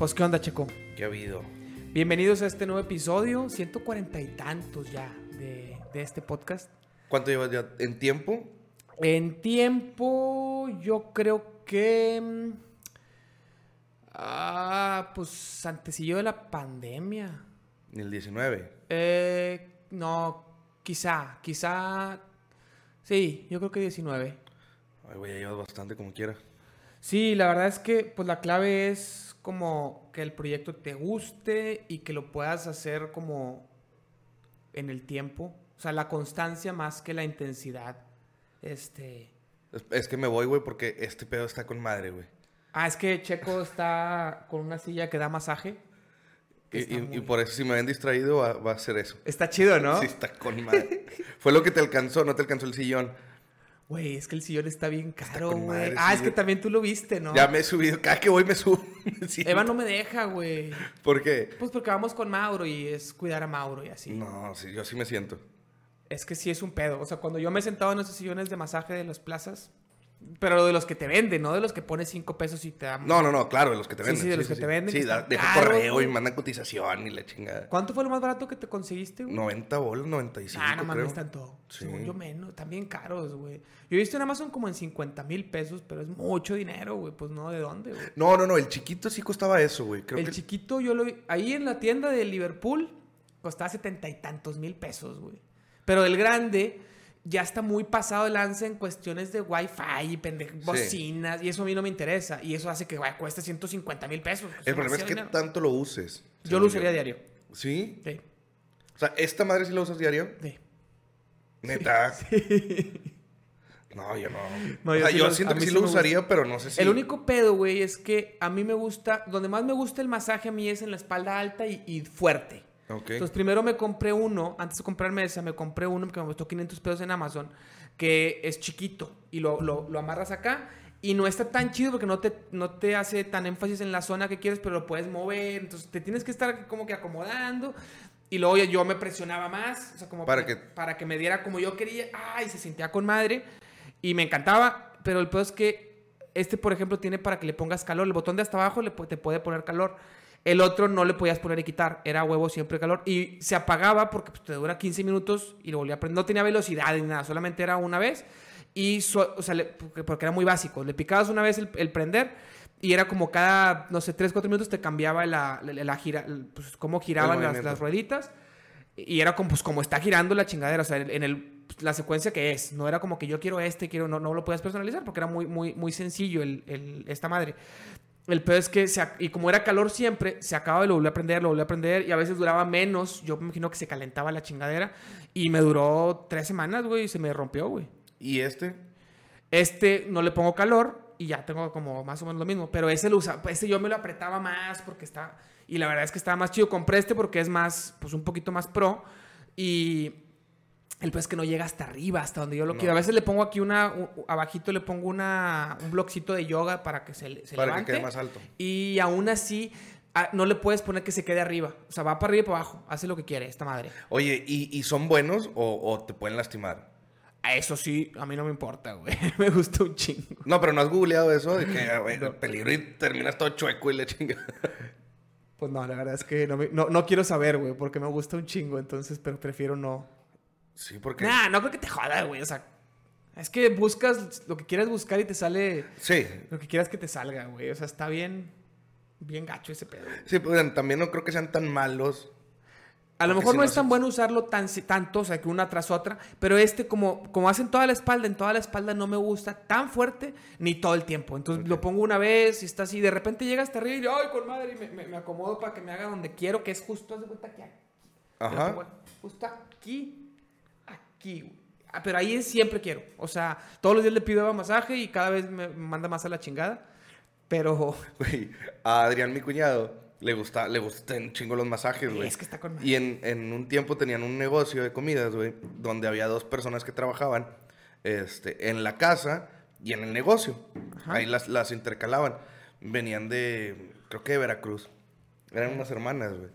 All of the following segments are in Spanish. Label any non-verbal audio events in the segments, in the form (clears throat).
Pues, ¿qué onda, Checo? ¿Qué ha habido? Bienvenidos a este nuevo episodio, 140 y tantos ya de, de este podcast. ¿Cuánto llevas ya en tiempo? En tiempo, yo creo que. mm, Ah, pues antecillo de la pandemia. El 19. Eh, no, quizá, quizá. Sí, yo creo que 19. Ay, güey, ya llevas bastante como quiera. Sí, la verdad es que pues la clave es como que el proyecto te guste y que lo puedas hacer como en el tiempo. O sea, la constancia más que la intensidad. Este. Es, que me voy, güey, porque este pedo está con madre, güey. Ah, es que Checo está con una silla que da masaje. que Y, está y- muy- y por eso, si me ven distraído, va, va a ser eso. Está chido, ¿no? Sí, está con madre. Fue lo que te alcanzó, no te alcanzó el sillón. Güey, es que el sillón está bien caro, güey. Ah, es que también tú lo viste, ¿no? Ya me he subido, cada que voy me subo. (laughs) Me. Eva no me deja, güey. ¿Por qué? Pues porque vamos con Mauro y es cuidar a Mauro y así. No, sí, yo sí me siento. Es que sí es un pedo. O sea, cuando yo me he sentado en esos sillones de masaje de las plazas, pero de los que te venden, no de los que pones cinco pesos y te dan. No, no, no, claro, de los que te Sí, venden. sí, de los que te venden, Sí, da- deja correo güey. y mandan cotización y la chingada. ¿Cuánto fue lo más barato que te conseguiste, güey? 90 bolos, 95, Ah, no mames, tanto. Sí. Según yo menos, también caros, güey. Yo he visto en Amazon como en 50 mil pesos, pero es mucho dinero, güey. Pues no, ¿de dónde, güey? No, no, no, el chiquito sí costaba eso, güey. Creo El que chiquito yo lo vi. Ahí en la tienda de Liverpool costaba setenta y tantos mil pesos, güey. Pero el grande ya está muy pasado de lanza en cuestiones de wifi y bocinas. Y eso a mí no me interesa. Y eso hace que güey, cueste 150 mil pesos. El problema es que dinero. tanto lo uses. Yo lo usaría diario. ¿Sí? Sí. O sea, ¿esta madre sí la usas diario? sí. Neta. (laughs) No, yo no. No, o yo sea, sí yo lo- siento que sí sí lo usaría, pero no sé si. El único pedo, güey, es que a mí me gusta, donde más me gusta el masaje a mí es en la espalda alta y, y fuerte. Ok. Entonces primero me compré uno, antes de comprarme esa, me compré uno que me costó 500 pesos en Amazon, que es chiquito y lo, lo- lo amarras acá y no está tan chido porque no te, no te hace tan énfasis en la zona que quieres, pero lo puedes mover, entonces te tienes que estar como que acomodando. Y luego yo- me presionaba más, o sea, como Para que, que- para que me diera como yo quería. Ay, se sentía con madre. Y me encantaba, pero el peor es que este, por ejemplo, tiene para que le pongas calor. El botón de hasta abajo le, te puede poner calor. El otro no le podías poner y quitar. Era huevo siempre calor. Y se apagaba porque pues, te dura 15 minutos y lo volvía a prender. No tenía velocidad ni nada, solamente era una vez. Y, so- o sea, le- porque, era muy básico. Le picabas una vez el, el prender y era como cada, no sé, 3, 4 minutos te cambiaba la, la, la gira, pues, cómo giraban las, rueditas. Y era como, pues, como está girando la chingadera, o sea, en el, la secuencia que es. No era como que yo quiero este, quiero, no, no lo podías personalizar porque era muy, muy, muy sencillo el, el- esta madre. El peor es que, se y como era calor siempre, se acababa y lo volví a prender, lo volví a prender, y a veces duraba menos. Yo me imagino que se calentaba la chingadera. Y me duró tres semanas, güey, y se me rompió, güey. ¿Y este? Este no le pongo calor y ya tengo como más o menos lo mismo. Pero ese lo usa, ese yo me lo apretaba más porque está. Y la verdad es que estaba más chido. Compré este porque es más, pues un poquito más pro. Y el es que no llega hasta arriba, hasta donde yo lo No. quiero. A veces le pongo aquí una, un- abajito le pongo una, un bloquito de yoga para que se, se Para que levante. quede más alto. Y aún así, ah, no le puedes poner que se quede arriba. O sea, va para arriba y para abajo. Hace lo que quiere esta madre. Oye, ¿y, y son buenos o, o te pueden lastimar? A Eso sí, a mí no me importa, güey. (laughs) me gusta un chingo. No, pero no has googleado eso de que güey, peligro y terminas todo chueco y le chinga. Pues no, la verdad es que no, me- no, no quiero saber, güey, porque me gusta un chingo, entonces, pero prefiero no. Sí, porque. Nah, no creo que te joda, güey, o sea, es que buscas lo que quieras buscar y te sale Sí. lo que quieras que te salga, güey, o sea, está bien, bien gacho ese pedo. Sí, pues también no creo que sean tan malos. A lo mejor si no no es tan bueno usarlo tan, tanto, o sea, que una tras otra, pero este como, como hacen toda la espalda, en toda la espalda no me gusta tan fuerte ni todo el tiempo. Entonces lo pongo una vez y está así, de repente llega hasta arriba y yo, ay, con madre, y me, me- me acomodo para que me haga donde quiero, que es justo, haz de cuenta que aquí. Ajá. Justo aquí, aquí, güey. Ah, pero ahí siempre quiero. O sea, todos los días le pido masaje y cada vez me manda más a la chingada. Pero (laughs) Güey, a Adrián, mi cuñado, le gusta, le gustan chingo los masajes, güey. es que está con. Y en, en un tiempo tenían un negocio de comidas, güey, donde había dos personas que trabajaban este, en la casa y en el negocio. Ajá. Ahí las, las intercalaban. Venían de, creo que de Veracruz. Eran unas hermanas, güey.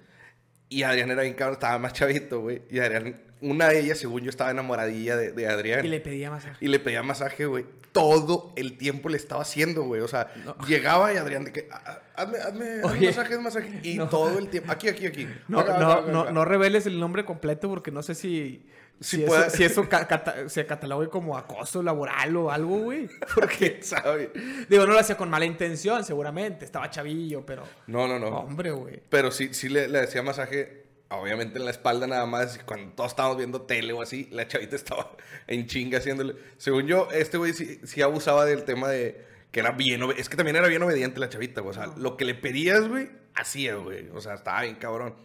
Y Adrián era bien cabrón, estaba más chavito, güey. Y Adrián una de ellas, según yo, estaba enamoradilla de, de Adrián. Y le pedía masaje. Y le pedía masaje, güey. Todo el tiempo le estaba haciendo, güey. O sea, llegaba y Adrián de que, "Ah, ah, hazme, hazme, masaje, masaje. Y No. todo el tiempo, aquí, aquí, aquí. No, Acá, no, acá, acá, no, no reveles el nombre completo porque no sé si, Si si, puede- eso, si eso ca- cata- se catalogue como acoso laboral o algo, güey. (laughs) Porque, ¿sabe? Digo, no lo hacía con mala intención, seguramente. Estaba chavillo, pero... No, no, no. Hombre, güey. Pero sí, sí le, le hacía masaje, obviamente en la espalda nada más. Cuando todos estábamos viendo tele o así, la chavita estaba (laughs) en chinga haciéndole. Según yo, este güey sí, sí abusaba del tema de que era bien. Es que también era bien obediente la chavita, güey. O sea, lo que le pedías, güey, hacía, güey. O sea, estaba bien cabrón.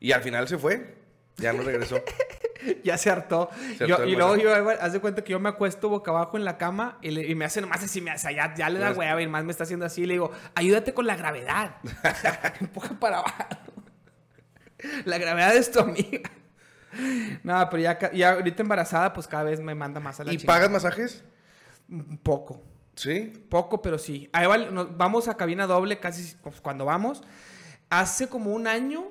Y al final se fue. Ya no regresó. (laughs) Ya se hartó. Se Yo- hartó y luego yo, haz de cuenta que yo me acuesto boca abajo en la cama y, le- y me hace nomás así, me hace, ya, ya le da Las- hueva y más me está haciendo así. Y le digo, ayúdate con la gravedad. (laughs) Empuja para abajo. (laughs) La gravedad es tu amiga. No, pero ya, ya ahorita embarazada, pues cada vez me manda más a la ¿Y chingada. pagas masajes? Un poco. Sí. Poco, pero sí. Ahí va- nos- vamos a cabina doble casi pues, cuando vamos. Hace como un año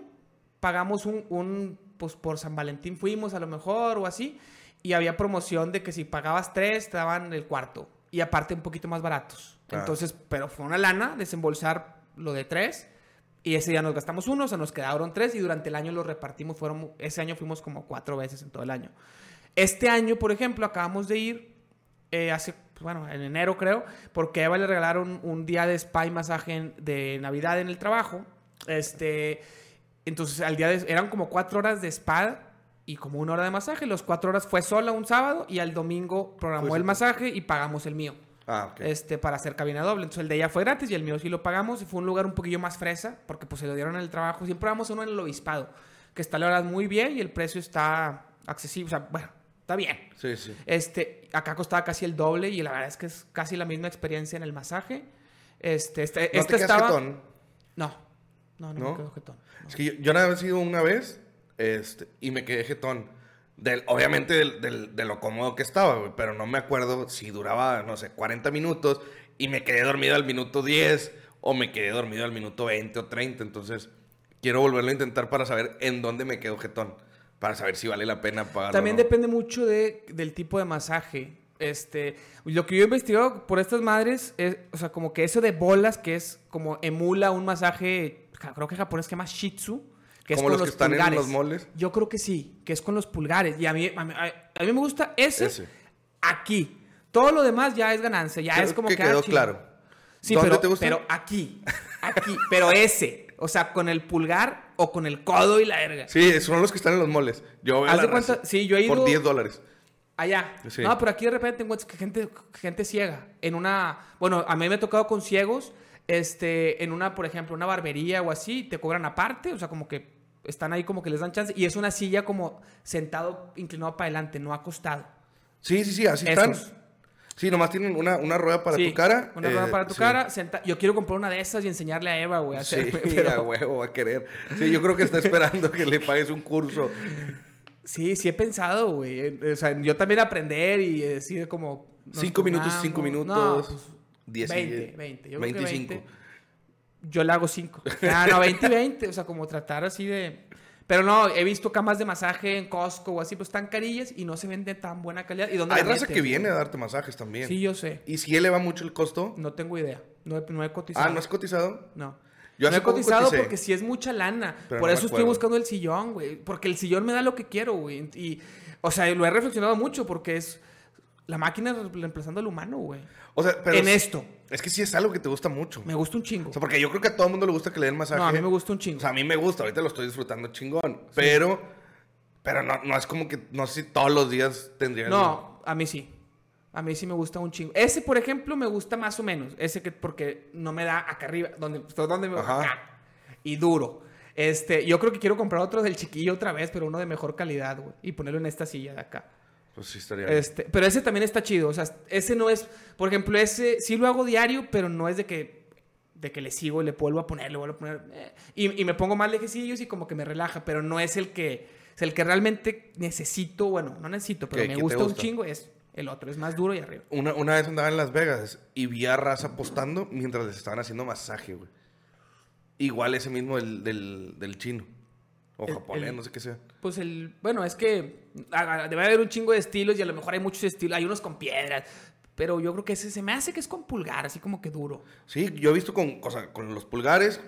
pagamos un, un, pues por San Valentín fuimos a lo mejor o así. Y había promoción de que si pagabas tres te daban el cuarto. Y aparte un poquito más baratos. Ah. Entonces, pero fue una lana desembolsar lo de tres. Y ese día nos gastamos uno, o sea, nos quedaron tres y durante el año los repartimos. Fueron, ese año fuimos como cuatro veces en todo el año. Este año, por ejemplo, acabamos de ir eh, hace, bueno, en enero creo, porque a Eva le regalaron un día de spa y masaje de Navidad en el trabajo. Este, entonces al día de, eran como cuatro horas de spa y como una hora de masaje. Los cuatro horas fue sola un sábado y al domingo programó el masaje y pagamos el mío. Ah. Este, para hacer cabina doble. Entonces el de ella fue gratis y el mío sí lo pagamos. Y fue un lugar un poquillo más fresa, porque pues se lo dieron en el trabajo. Siempre vamos a uno en el obispado, que está la verdad muy bien y el precio está accesible. O sea, bueno, está bien. Sí, sí. Este, acá costaba casi el doble y la verdad es que es casi la misma experiencia en el masaje. Este, este, ¿No este te estaba... jetón? No, no, no, ¿No? me quedo jetón. no. Es que yo, yo nada más he ido una vez este, y me quedé jetón. Del, obviamente del, del- de lo cómodo que estaba, güey, pero no me acuerdo si duraba, no sé, 40 minutos y me quedé dormido al minuto 10 o me quedé dormido al minuto 20 o 30. Entonces, quiero volverlo a intentar para saber en dónde me quedo jetón. Para saber si vale la pena pagarlo. También o no. depende mucho de, del tipo de masaje. Este, lo que yo he investigado por estas madres es, o sea, como que eso de bolas, que es como emula un masaje, creo que japonés que se llama Shitsu, que es Como con los que están en pulgares. los moles. Yo creo que sí, que es con los pulgares. Y a mí, a mí, a mí me gusta ese, Ese. aquí. Todo lo demás ya es ganancia, ya Creo es como que que... ah, quedó chinga. claro. Sí, ¿Dónde pero, te gusta? pero aquí, aquí, pero ese, o sea, con el pulgar o con el codo y la verga. Sí, son los que están en los moles. Yo a Haz la de cuenta- raza sí, yo he ido- Por 10 dólares. Allá. Sí. No, pero aquí de repente encuentras que gente, gente ciega. En una. Bueno, a mí me ha tocado con ciegos. Este, en una, por ejemplo, una barbería o así, te cobran aparte. O sea, como que están ahí como que les dan chance. Y es una silla como sentado, inclinado para adelante, no acostado. Sí, sí, sí, así Esos. están. Sí, nomás tienen una, una rueda para Sí, tu cara. Una rueda eh, para tu sí. cara. senta- Yo quiero comprar una de esas y enseñarle a Eva, güey. a Sí, hacerme, (laughs) a pero- huevo, va a querer. Sí, yo creo que está esperando que le pagues un curso. Sí, sí he pensado, güey. O sea, yo también aprender y decir como... Cinco minutos, cinco No, minutos. pues, Diez y 20, diez. 20. Yo creo que 25. 20. Yo le hago 5. Ah, no, 20 y 20. O sea, como tratar así de... Pero no, he visto camas de masaje en Costco o así, pues están carillas y no se ven de tan buena calidad. ¿Y dónde Hay raza que viene a darte masajes también. Sí, yo sé. ¿Y si eleva mucho el costo? No tengo idea. No he, no he cotizado. Ah, ¿no has cotizado? No. Yo no he cotizado coticé. porque si es mucha lana. Pero Por no eso estoy buscando el sillón, güey. Porque el sillón me da lo que quiero, güey. Y, o sea, lo he reflexionado mucho porque es la máquina reemplazando al humano, güey. O sea, pero... En es- esto. Es que sí es algo que te gusta mucho. Me gusta un chingo. O sea, porque yo creo que a todo el mundo le gusta que le den masaje. No, a mí me gusta un chingo. O sea, a mí me gusta. Ahorita lo estoy disfrutando chingón. Pero... Pero no, no es como que... No sé si todos los días tendría... No, a mí sí. A mí sí me gusta un chingo. Ese, por ejemplo, me gusta más o menos. Ese que porque no me da acá arriba, donde, donde me Ajá. acá. Y duro. Este, yo creo que quiero comprar otro del chiquillo otra vez, pero uno de mejor calidad, güey. Y ponerlo en esta silla de acá. Pues sí estaría bien. Este, pero ese también está chido. O sea, ese no es. Por ejemplo, ese sí lo hago diario, pero no es de que. De que le sigo y le vuelvo a poner, le vuelvo a poner. eh, y, y me pongo más lejecillos y como que me relaja, pero no es el que. Es el que realmente necesito. Bueno, no necesito, pero ¿Qué- me gusta, un chingo. Es el otro, es más duro y arriba. Una, una vez andaba en Las Vegas y vi a raza apostando mientras les estaban haciendo masaje, güey. Igual ese mismo del, del, del chino. O El- japonés, el- no sé qué sea. Pues el, bueno, es que debe haber un chingo de estilos y a lo mejor hay muchos estilos, hay unos con piedras, pero yo creo que ese se me hace que es con pulgar, así como que duro. Sí, yo he visto con, o sea, con los pulgares,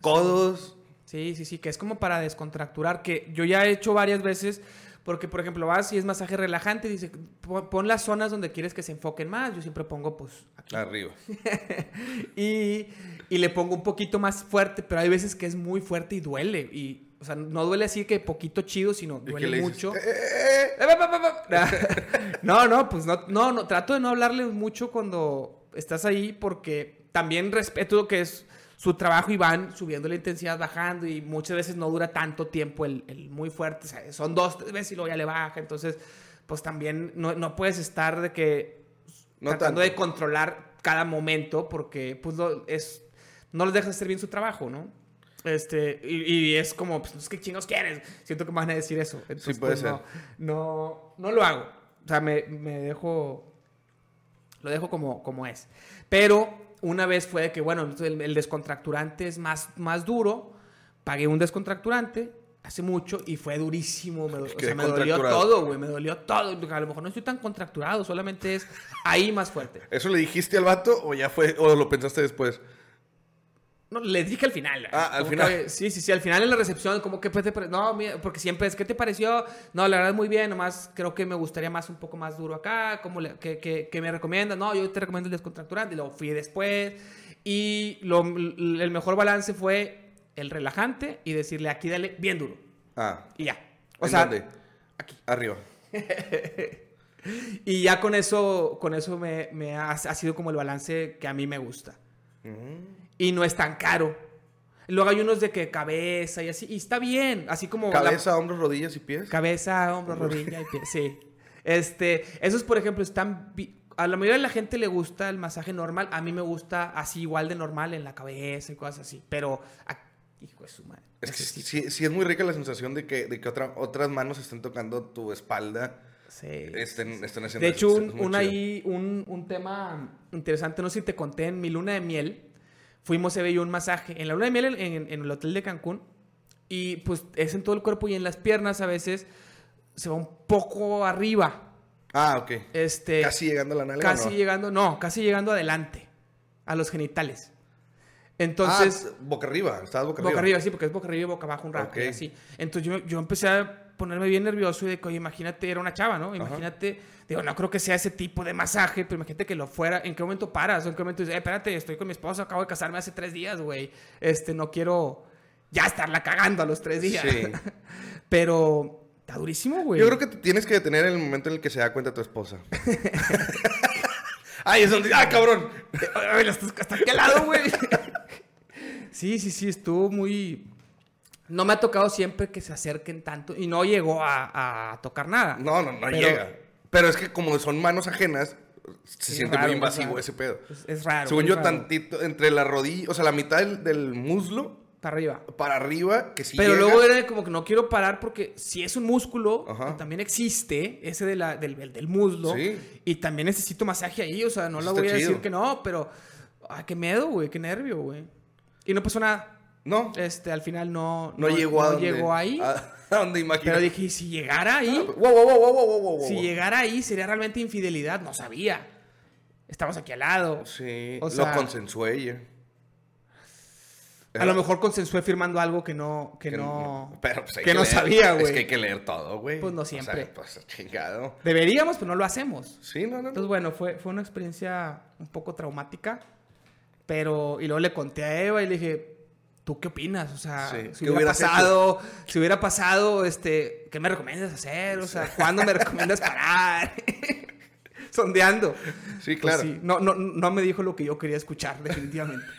codos. Sí, sí, sí, que es como para descontracturar, que yo ya he hecho varias veces, porque por ejemplo vas y es masaje relajante, dice, pon pon las zonas donde quieres que se enfoquen más, yo siempre pongo pues aquí. Arriba. (laughs) Y, y le pongo un poquito más fuerte, pero hay veces que es muy fuerte y duele, y, o sea, no duele así que poquito chido, sino ¿Y qué duele mucho. Eh, eh, eh. (laughs) No, no, pues no, no, no, trato de no hablarle mucho cuando estás ahí porque también respeto lo que es su trabajo y van subiendo la intensidad, bajando y muchas veces no dura tanto tiempo el, el muy fuerte, o sea, son dos, tres veces y luego ya le baja, entonces pues también no, no puedes estar de que No tratando tanto. de controlar cada momento porque pues lo- es, no les dejas hacer bien su trabajo, ¿no? Este, y, y es como, pues, ¿qué chingos quieres? Siento que me van a decir eso. Entonces, puede pues, ser. No, no, no lo hago. O sea, me, me dejo, lo dejo como, como es. Pero una vez fue de que, bueno, el, el descontracturante es más, más duro. Pagué un descontracturante hace mucho y fue durísimo. Me, o sea, me dolió todo, güey. Me dolió todo. A lo mejor no estoy tan contracturado, solamente es ahí más fuerte. (laughs) ¿Eso le dijiste al vato o ya fue, o lo pensaste después? No, le dije al final. Ah, al final. que- sí, sí, sí, al final en la recepción, como que pues, te No, mira, porque siempre es, ¿qué te pareció? No, la verdad muy bien, nomás creo que me gustaría más un poco más duro acá, como le- que, que, que me recomiendas? No, yo te recomiendo el descontracturante, lo fui después. Y lo, el mejor balance fue el relajante y decirle, aquí dale bien duro. Ah. Y ya. O ¿En sea, dónde? aquí. Arriba. (laughs) Y ya con eso, con eso me, me ha, ha sido como el balance que a mí me gusta. Mm. Y no es tan caro. Luego hay unos de que cabeza y así. Y está bien. Así como. la- Cabeza, hombros, rodillas y pies. cabeza, hombro, rodilla y pie. Sí. Este, esos, por ejemplo, están. A la mayoría de la gente le gusta el masaje normal. A mí me gusta así igual de normal en la cabeza y cosas así. Pero. ah, hijo de su madre. Es que sí, sí es muy rica la sensación de que, de que otra- otras manos estén tocando tu espalda. Sí. Estén, estén haciendo De hecho, un, ahí, un, un tema interesante, no sé si te conté, en mi luna de miel, fuimos, veía un masaje en la luna de miel en, en- en el hotel de Cancún, y pues es en todo el cuerpo y en las piernas a veces se va un poco arriba. Ah, ok. Este, Casi llegando a la nalga. casi ¿no? llegando, no, casi llegando adelante, a los genitales. Entonces, ah, boca arriba. Estabas boca, boca arriba. arriba, sí, porque es boca arriba y boca abajo un rato, Ok. y así. Entonces yo, yo empecé a ponerme bien nervioso y de que, oye, imagínate, era una chava, ¿no? Imagínate, digo, no creo que sea ese tipo de masaje, pero imagínate que lo fuera. ¿En qué momento paras? ¿En qué momento dices, eh, espérate, estoy con mi esposo, acabo de casarme hace tres días, güey? Este, no quiero ya estarla cagando a los tres días. Sí. (laughs) pero está durísimo, güey. Yo creo que te tienes que detener en el momento en el que se da cuenta tu esposa. (laughs) Ay, es donde. ¡Ah, cabrón! (laughs) Ay, ¿hasta, hasta qué lado, güey? sí, sí, sí, estuvo muy... No me ha tocado siempre que se acerquen tanto y no llegó a, a tocar nada. No, no, no Pero- llega. Pero es que como son manos ajenas, se siente raro, muy es invasivo raro. ese pedo. Es, es raro. Según es yo, raro. tantito entre la rodilla, o sea, la mitad del, del muslo Para arriba. para arriba, que sí Pero llega. luego era como que no quiero parar porque si es un músculo, que también existe, ese de la, del, del- muslo, Sí. y también necesito masaje ahí, o sea, no Eso le voy a decir que no, pero, ay, qué miedo, güey, qué nervio, güey. Y no pasó nada. No, Este, al final no, no, llegó a no donde. llegó ahí. A, (laughs) a donde imagino. Pero dije, ¿y si llegara ahí, wow, wow, wow, wow. si llegara ahí, sería realmente infidelidad. No sabía. Estamos aquí al lado. Sí, O sea- lo consensué ella. A lo mejor consensué firmando algo que no, que, Que no, Pero pues que no sabía, Es güey. que hay que leer todo, güey. Pues no O sea, siempre. pues chingado. Deberíamos, pero no lo hacemos. Sí, no, no, no. Entonces, bueno, fue, fue una experiencia un poco traumática. Pero, y luego le conté a Eva y le dije, ¿tú qué opinas? O sea, Sí, si ¿qué hubiera pasado, si hubiera pasado, este, ¿qué me recomiendas hacer? O sea, ¿cuándo me recomiendas parar? (laughs) Sondeando. Sí, Pues claro. sí, no, no, no me dijo lo que yo quería escuchar, definitivamente. (laughs)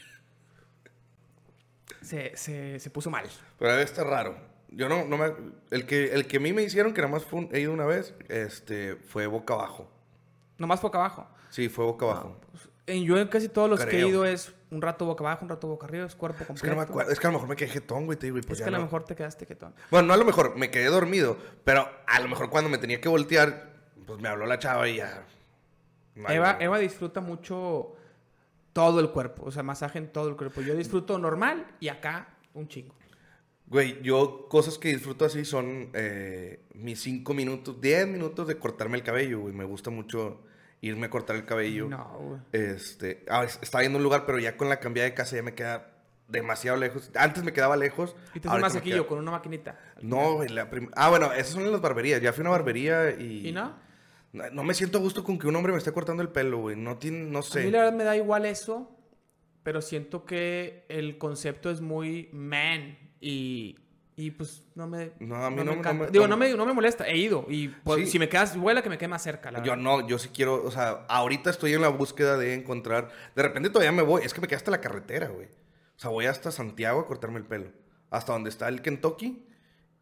Se, se, se puso mal. Pero debe estar raro. Yo no, no me... El que, el que a mí me hicieron, que nada más fue un- he ido una vez, este, fue boca abajo. Nomás boca abajo. Sí, fue boca abajo. En, yo en casi todos los que he Creo. ido es un rato boca abajo, un rato boca arriba, es cuerpo completo. Es que no me acuerdo. Es que a lo mejor me quedé jetón, güey, te digo, y pues es ya que a lo no. mejor te quedaste quietón. Bueno, no a lo mejor, me quedé dormido, pero a lo mejor cuando me tenía que voltear, pues me habló la chava y ya. No hay- Eva, Eva disfruta mucho todo el cuerpo, o sea, masaje en todo el cuerpo. Yo disfruto normal y acá un chingo. Güey, yo cosas que disfruto así son eh, mis 5 minutos, 10 minutos de cortarme el cabello, güey. Me gusta mucho irme a cortar el cabello. No, güey. Este, ah, es- estaba yendo a un lugar, pero ya con la cambiada de casa ya me queda demasiado lejos. Antes me quedaba lejos. Y te más sequillo queda- con una maquinita. No, güey, la prim- Ah, bueno, esas son las barberías. Ya fui a una barbería y... ¿Y no? No, no me siento a gusto con que un hombre me esté cortando el pelo, güey. No tiene, no A sé. mí la verdad me da igual eso, pero siento que el concepto es muy man y, y pues no me... No, a mí no- me- Digo, no me, no me molesta, he ido y pues, Sí. si me quedas, vuela que me quede más cerca, la Yo verdad. no, yo sí quiero, o sea, ahorita estoy en la búsqueda de encontrar. De repente todavía me voy, es que me quedé hasta la carretera, güey. O sea, voy hasta Santiago a cortarme el pelo. Hasta donde está el Kentucky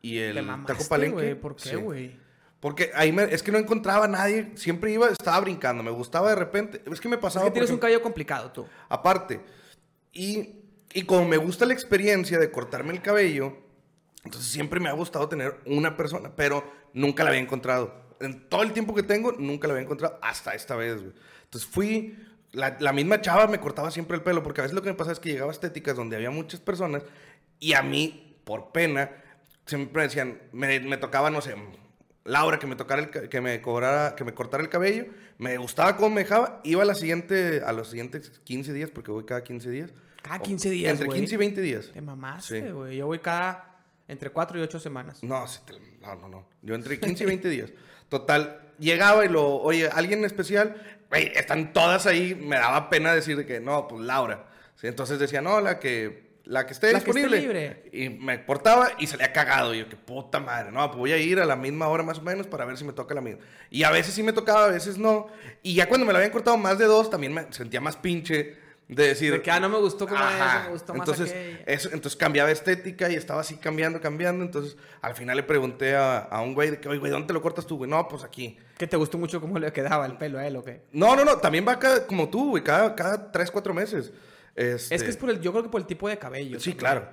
y Te el mamaste, Taco Palenque. güey, ¿por qué, Sí. güey? Porque ahí me- es que no encontraba a nadie. Siempre iba, estaba brincando. Me gustaba de repente. Es que me Es pasaba. que tienes un cabello complicado tú. Aparte. Y, y como me gusta la experiencia de cortarme el cabello, entonces siempre me ha gustado tener una persona, pero nunca la había encontrado. En todo el tiempo que tengo, nunca la había encontrado hasta esta vez, güey. Entonces fui, la, la misma chava me cortaba siempre el pelo, porque a veces lo que me pasa es que llegaba a estéticas donde había muchas personas y a mí, por pena, siempre decían, me, me tocaba, no sé, Laura que me tocara el, que me cobrara, que me cortara el cabello, me gustaba cómo me dejaba, iba a la siguiente, a los siguientes 15 días, porque voy cada 15 días. Cada O- 15 días, Entre güey. 15 y 20 días. Te mamaste, Sí. güey. Yo voy cada entre 4 y 8 semanas. No, no, no, no. Yo entre 15 y 20 (laughs) días. Total, llegaba y lo, oye, alguien especial, güey, están todas ahí, me daba pena decir de que, no, pues Laura. Sí, entonces decía, no, la que, la que esté La que esté disponible. libre. Y me portaba y salía cagado. Y yo, qué puta madre, no, pues voy a ir a la misma hora más o menos para ver si me toca la misma. Y a veces sí me tocaba, a veces no. Y ya cuando me la habían cortado más de dos, también me sentía más pinche de decir... De que, ah, no me gustó como Ajá. eso, me gustó más entonces, aquella. eso, entonces cambiaba estética y estaba así cambiando, cambiando. Entonces, al final le pregunté a, a un güey de que, oye, güey, ¿dónde te lo cortas tú, güey? No, pues aquí. ¿Que te gustó mucho cómo le quedaba el pelo a él o qué? No, no, no, también va cada, como tú, güey, cada, cada tres, cuatro meses. Este, Es que es por el, yo creo que por el tipo de cabello. Sí, también. claro.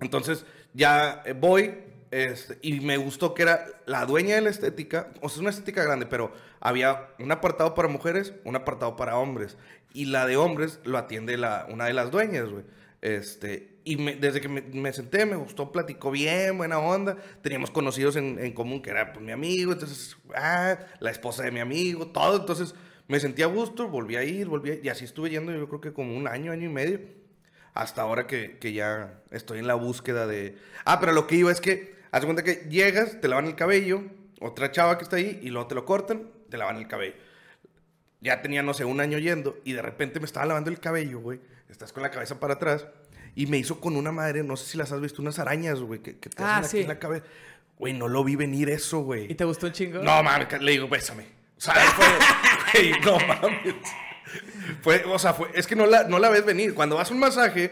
Entonces, ya eh, voy este, y me gustó que era la dueña de la estética, o sea, una estética grande, pero había un apartado para mujeres, un apartado para hombres. Y la de hombres lo atiende la, una de las dueñas, güey. Este, y me- desde que me, me senté, me gustó, platicó bien, buena onda. Teníamos conocidos en, en común, que era pues, mi amigo, entonces, ah, la esposa de mi amigo, todo. Entonces, me sentí a gusto, volví a ir, volví a y así estuve yendo yo creo que como un año, año y medio. Hasta ahora que, que ya estoy en la búsqueda de... Ah, pero lo que iba es que, haz cuenta que llegas, te lavan el cabello, otra chava que está ahí, y luego te lo cortan, te lavan el cabello. Ya tenía, no sé, un año yendo, y de repente me estaba lavando el cabello, güey. Estás con la cabeza para atrás, y me hizo con una madre, no sé si las has visto, unas arañas, güey, que, que te Ah, hacen aquí sí. en la cabeza. Güey, no lo vi venir eso, ¿Y güey. te gustó un chingo? No, mames, le digo, bésame. ¿Sabes? Fue, (laughs) güey, no mames. Fue, o sea, fue, es que no la, no la ves venir. Cuando vas a un masaje,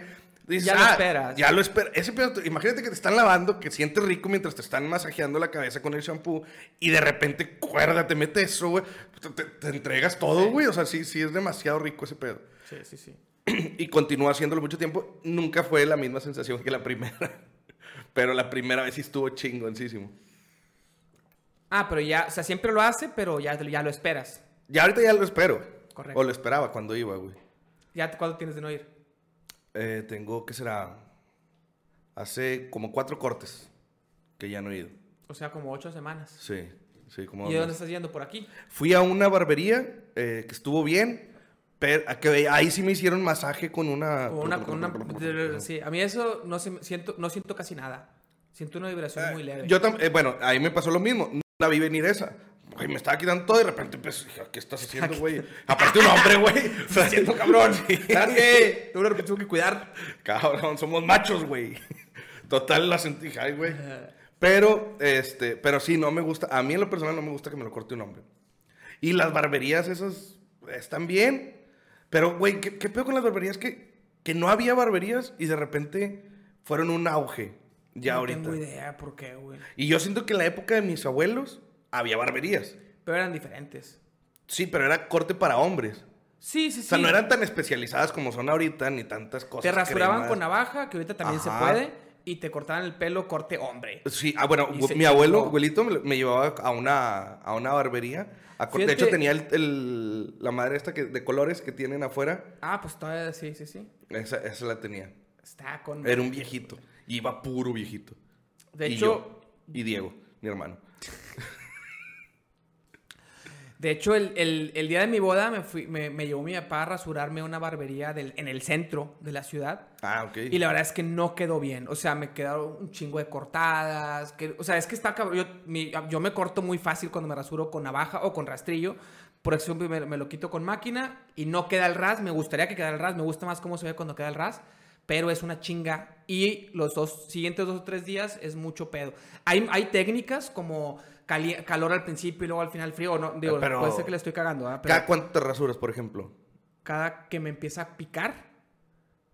dices, Ya lo "Ah, esperas". Ya lo esperas. Ese pedo, imagínate que te están lavando, que sientes rico mientras te están masajeando la cabeza con el shampoo y de repente, cuerda, te mete eso, güey. Te, te- te entregas todo, güey. O sea, sí, sí es demasiado rico ese pedo. Sí, sí, sí. (clears throat) y continúa haciéndolo mucho tiempo. Nunca fue la misma sensación que la primera. (laughs) Pero la primera vez sí estuvo chingoncísimo. Ah, pero ya, o sea, siempre lo hace, pero ya, ya lo esperas. Ya ahorita ya lo espero. Correcto. O lo esperaba cuando iba, güey. ¿Ya cuándo tienes de no ir? Eh, tengo, ¿qué será? Hace como cuatro cortes que ya no he ido. O sea, como ocho semanas. Sí, sí, como ¿Y de dónde estás yendo? ¿Por aquí? Fui a una barbería eh, que estuvo bien, pero que ahí sí me hicieron masaje con una... Como una, con una- sí, a mí eso no, se- siento, no siento casi nada. Siento una vibración muy leve. Yo eh, bueno, ahí me pasó lo mismo. No la vi venir esa. Güey, me estaba quitando todo y de repente empecé, dije, ¿qué estás haciendo, güey? Aparte un hombre, güey. (laughs) Estás haciendo (laughs) cabrón. Espérate, tú que tengo que cuidar. Cabrón, somos machos, güey. (laughs) Total, la sentí, ay, güey. Pero, este, pero sí, no me gusta. A mí en lo personal no me gusta que me lo corte un hombre. Y las barberías esas están bien. Pero, güey, ¿qué, qué peor con las barberías? Que, que no había barberías y de repente fueron un auge. Ya no ahorita. tengo idea por qué, güey. Y yo siento que en la época de mis abuelos había barberías. Pero eran diferentes. Sí, pero era corte para hombres. Sí, sí, sí. O sea, no eran tan especializadas como son ahorita, ni tantas cosas. Te rasuraban cremas. con navaja, que ahorita también Ajá. se puede, y te cortaban el pelo corte hombre. Sí, ah, bueno, Y mi abuelo, abuelito, me, llevaba a una, a una barbería. a de hecho, tenía el, el- la madre esta que, de colores que tienen afuera. Ah, pues todavía sí, sí, sí. Esa, esa la tenía. Está con... Era un viejito. Y iba puro viejito. De Y hecho, yo. Y Diego, mi hermano. De hecho, el, el- el día de mi boda me, fui, me, me llevó mi papá a rasurarme una barbería del- en el centro de la ciudad. Ah, ok. Y la verdad es que no quedó bien. O sea, me quedaron un chingo de cortadas. Que, o sea, es que está cabrón. Yo, mi- yo me corto muy fácil cuando me rasuro con navaja o con rastrillo. Por ejemplo, me, me lo quito con máquina y no queda el ras. Me gustaría que quedara el ras. Me gusta más cómo se ve cuando queda el ras. Pero es una chinga. Y los dos siguientes dos o tres días es mucho pedo. Hay, hay técnicas como cali- calor al principio y luego al final frío. No, digo, Pero- puede ser que le estoy cagando. ¿verdad? Pero ¿Cada cuánto te rasuras, por ejemplo? cada que me empieza a picar.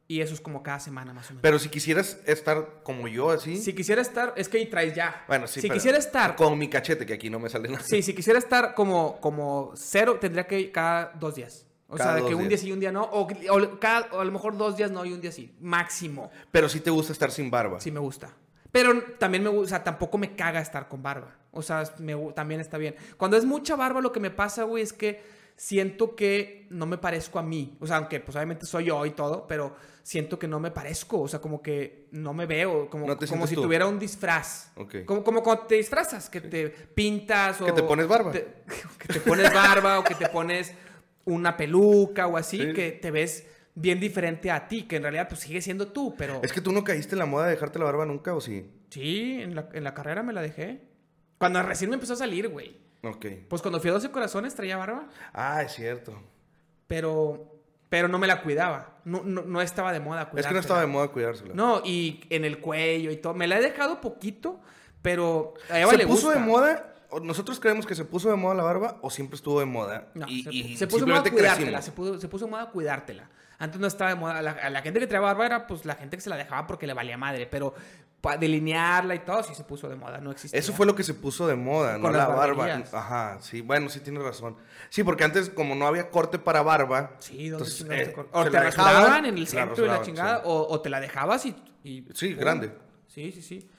Y eso es como cada semana más o menos. Pero si quisieras estar como yo, así. Si quisiera estar, es que ahí traes ya. Bueno, sí. Si pero quisiera estar, Con mi cachete, que aquí no me sale nada. sí, si quisiera estar como, como cero, tendría que ir cada dos días. O Cada sea, de que un días. día sí y un día no. O, o cada- o a lo mejor dos días no y un día sí. Máximo. Pero sí te gusta estar sin barba. Sí me gusta. Pero también me gusta, o sea, tampoco me caga estar con barba. O sea, me también está bien. Cuando es mucha barba, lo que me pasa, güey, es que siento que no me parezco a mí. O sea, aunque pues obviamente soy yo y todo, pero siento que no me parezco. O sea, como que no me veo. Como, No te como si tú. tuviera un disfraz. Como, como cuando te disfrazas, que te pintas o... Que te pones barba. te- (laughs) que te pones barba o que te pones una peluca o así, Sí. que te ves bien diferente a ti, que en realidad pues sigue siendo tú, pero... Es que tú no caíste en la moda de dejarte la barba nunca, ¿o sí? Sí, en la, en la carrera me la dejé. Cuando recién me empezó a salir, güey. Ok. Pues cuando fui a 12 corazones traía barba, Ah, es cierto. pero... Pero no me la cuidaba. No, no, no estaba de moda cuidar. Es que no estaba de moda cuidársela. No, y en el cuello y todo. Me la he dejado poquito, pero a Eva ¿Se le puso gusta. de moda? ¿Nosotros creemos que se puso de moda la barba o siempre estuvo de moda? No, y, se, y se puso de moda simplemente cuidártela, se puso, se puso de moda cuidártela. Antes no estaba de moda, la, a la gente que traía barba era pues la gente que se la dejaba porque le valía madre, pero para delinearla y todo sí se puso de moda, no existía. Eso fue lo que se puso de moda, Con no la barba. Ajá, sí, bueno, sí tienes razón. Sí, porque antes como no había corte para barba, Sí, ¿dónde entonces, eh, te cor- O se te la dejaban, en el se la centro y la chingada, sí. o, o te la dejabas y... y Sí, ¡pum! grande. Sí, sí, sí.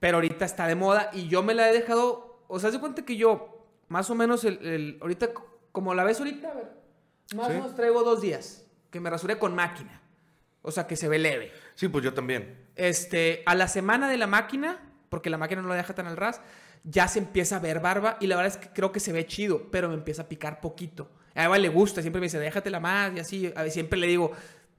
Pero ahorita está de moda y yo me la he dejado... O sea, de cuenta que yo, más o menos, el, el- ahorita, como la ves ahorita, a ver, más Sí. o menos traigo dos días que me rasuré con máquina. O sea, que se ve leve. Sí, pues yo también. Este, a la semana de la máquina, porque la máquina no la deja tan al ras, ya se empieza a ver barba y la verdad es que creo que se ve chido, pero me empieza a picar poquito. A Eva le gusta, siempre me dice, déjatela más y así. A ver, siempre le digo,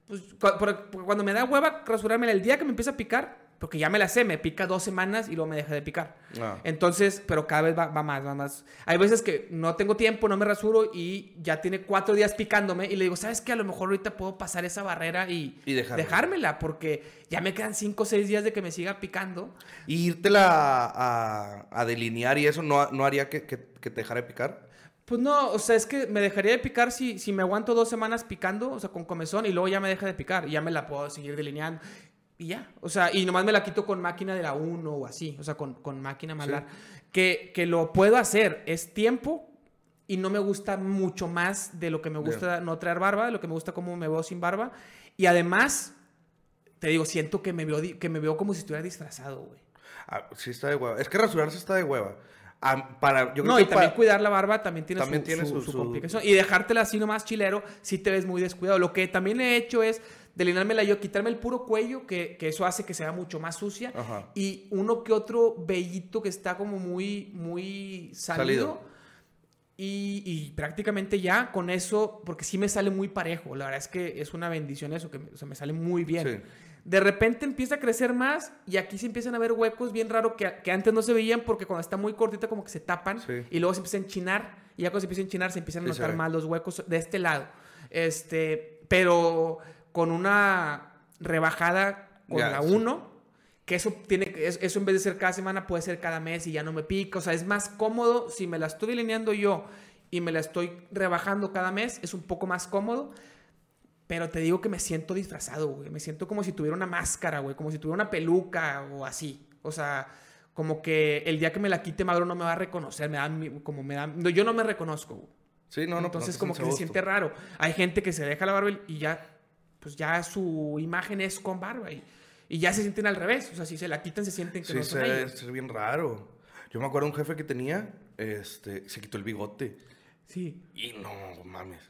pues cu- cuando me da hueva rasurármela el día que me empieza a picar, porque ya me la sé, me pica dos semanas y luego me deja de picar. Ah. Entonces, pero cada vez va, va más, va más. Hay veces que no tengo tiempo, no me rasuro y ya tiene cuatro días picándome y le digo, ¿sabes qué? A lo mejor ahorita puedo pasar esa barrera y, Y dejármela. porque ya me quedan cinco o seis días de que me siga picando. Y írtela a, a delinear y eso no, no haría que, que- que te dejara de picar. Pues no, o sea, es que me dejaría de picar si, si me aguanto dos semanas picando, o sea, con comezón, y luego ya me deja de picar, y ya me la puedo seguir delineando. Y ya, o sea, y nomás me la quito con máquina de la 1 o así, o sea, con, con máquina malar. Que, que lo puedo hacer, es tiempo, y no me gusta mucho más de lo que me gusta no traer barba, de lo que me gusta cómo me veo sin barba. Y además, te digo, siento que me veo, que me veo como si estuviera disfrazado, güey. Ah, sí está de hueva. Es que rasurarse está de hueva. Ah, para, yo creo No, que y también pa- cuidar la barba también tiene, También su, tiene su- su- su complicación. Y dejártela así nomás chilero, si te ves muy descuidado. Lo que también he hecho es delineármela yo, quitarme el puro cuello, que, que eso hace que sea mucho más sucia. Ajá. Y uno que otro vellito que está como muy, muy salido. Salido. Y, y prácticamente ya con eso, porque sí me sale muy parejo. La verdad es que es una bendición eso, que me, o sea, me sale muy bien. Sí. De repente empieza a crecer más y aquí se empiezan a ver huecos bien raros que, que antes no se veían porque cuando está muy cortita como que se tapan Sí. y luego se empieza a enchinar y ya cuando se empieza a enchinar se empiezan a Sí, notar más los huecos de este lado. Este, pero con una rebajada con Ya, la sí. 1, que eso tiene eso en vez de ser cada semana puede ser cada mes y ya no me pica, o sea, es más cómodo si me la estoy delineando yo y me la estoy rebajando cada mes, es un poco más cómodo. Pero te digo que me siento disfrazado, güey. Me siento como si tuviera una máscara, güey. Como si tuviera una peluca o así. O sea, como que el día que me la quite Magro no me va a reconocer. Me da como me da... no, yo no me reconozco, güey. Sí, no, no. Entonces no como que se siente raro. Hay gente que se deja la barba y ya... Pues ya su imagen es con barba. Y, y ya se sienten al revés. O sea, si se la quitan se sienten que Sí, no son se ellos. ve bien raro. Yo me acuerdo de un jefe que tenía, este, se quitó el bigote. Sí. Y no mames.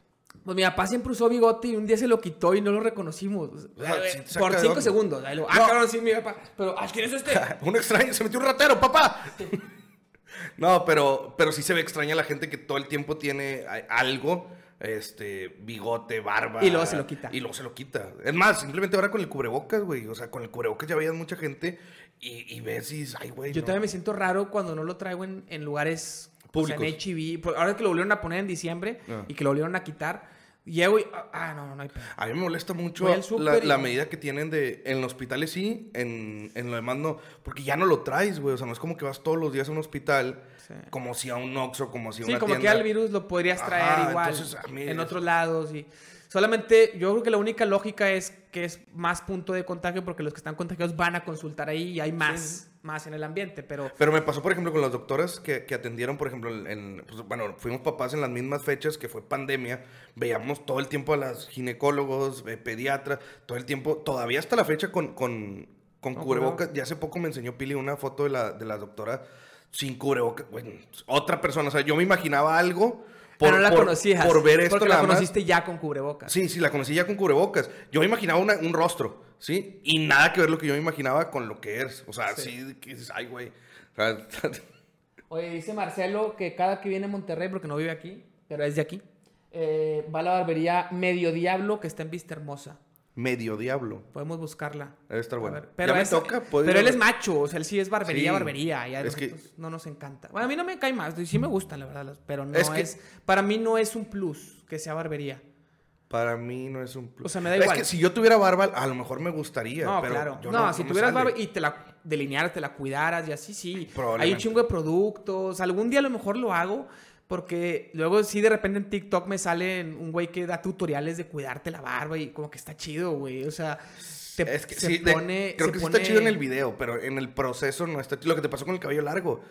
Pues mi papá siempre usó bigote y un día se lo quitó y no lo reconocimos. O sea, saca Por cinco segundos. Ahí lo- ah, No. cabrón, sí, mi papá. Pero, ah, ¿quién es este? (laughs) un extraño, se metió un ratero, papá. (laughs) no, pero, pero sí se ve extraña la gente que todo el tiempo tiene algo, este, bigote, barba. Y luego se lo quita. Y luego se lo quita. Es más, simplemente ahora con el cubrebocas, güey. O sea, con el cubrebocas ya veías mucha gente y, y ves y ay, güey. Yo no". también me siento raro cuando no lo traigo en, en lugares Públicos. O sea, en HIV. Ahora que lo volvieron a poner en diciembre Ah. y que lo volvieron a quitar. Llego y. ah, Ah, no, no, no hay pedo. A mí me molesta mucho la, súper y- la medida que tienen de... En los hospitales sí, en, en lo demás no. Porque ya no lo traes, güey. O sea, no es como que vas todos los días a un hospital Sí. como si a un Oxxo, como si a Sí, una como que tienda. al virus lo podrías traer Ajá, igual entonces, en otros lados. y Solamente yo creo que la única lógica es que es más punto de contagio porque los que están contagiados van a consultar ahí y hay más, más en el ambiente. Pero Pero me pasó, por ejemplo, con las doctoras que, que atendieron, por ejemplo, en, pues, bueno, fuimos papás en las mismas fechas que fue pandemia, veíamos todo el tiempo a las ginecólogos, eh, pediatras, todo el tiempo, todavía hasta la fecha con, con, con Con cubrebocas. Ya hace poco me enseñó Pili una foto de la, de la doctora sin cubrebocas. Bueno, otra persona, o sea, yo me imaginaba algo por, Ah, no la por- conocías. por ver esto Porque la más. conociste ya con cubrebocas. Sí, sí, la conocí ya con cubrebocas. Yo me imaginaba una- un rostro, ¿sí? Y nada que ver lo que yo me imaginaba con lo que es. O sea, Sí. sí, que dices, ay, güey. O sea, (laughs) Oye, dice Marcelo que cada que viene a Monterrey, porque no vive aquí, pero es de aquí, eh, va a la barbería Medio Diablo que está en Vista Hermosa. Medio diablo. Podemos buscarla. Debe estar bueno. ver, pero ya me es- toca. puedo Pero ir él es macho, o sea, él sí es barbería, Sí, barbería. Y a es que- nosotros no nos encanta. Bueno, a mí no me cae más, sí me gustan, la verdad, pero no Es es, Para mí no es un plus que sea barbería. Para mí no es un plus. O sea, me da Es igual. que si yo tuviera barba, a lo mejor me gustaría. No, pero claro. yo No, si tuvieras barba y te la delinearas, te la cuidaras y así, sí. Hay un chingo de productos. Algún día a lo mejor lo hago. Porque luego sí de repente en TikTok me sale un güey que da tutoriales de cuidarte la barba y como que está chido, güey. O sea, te, Es que se sí, de- pone... creo se que sí está chido en el video, pero en el proceso no está chido. Lo que te pasó con el cabello largo.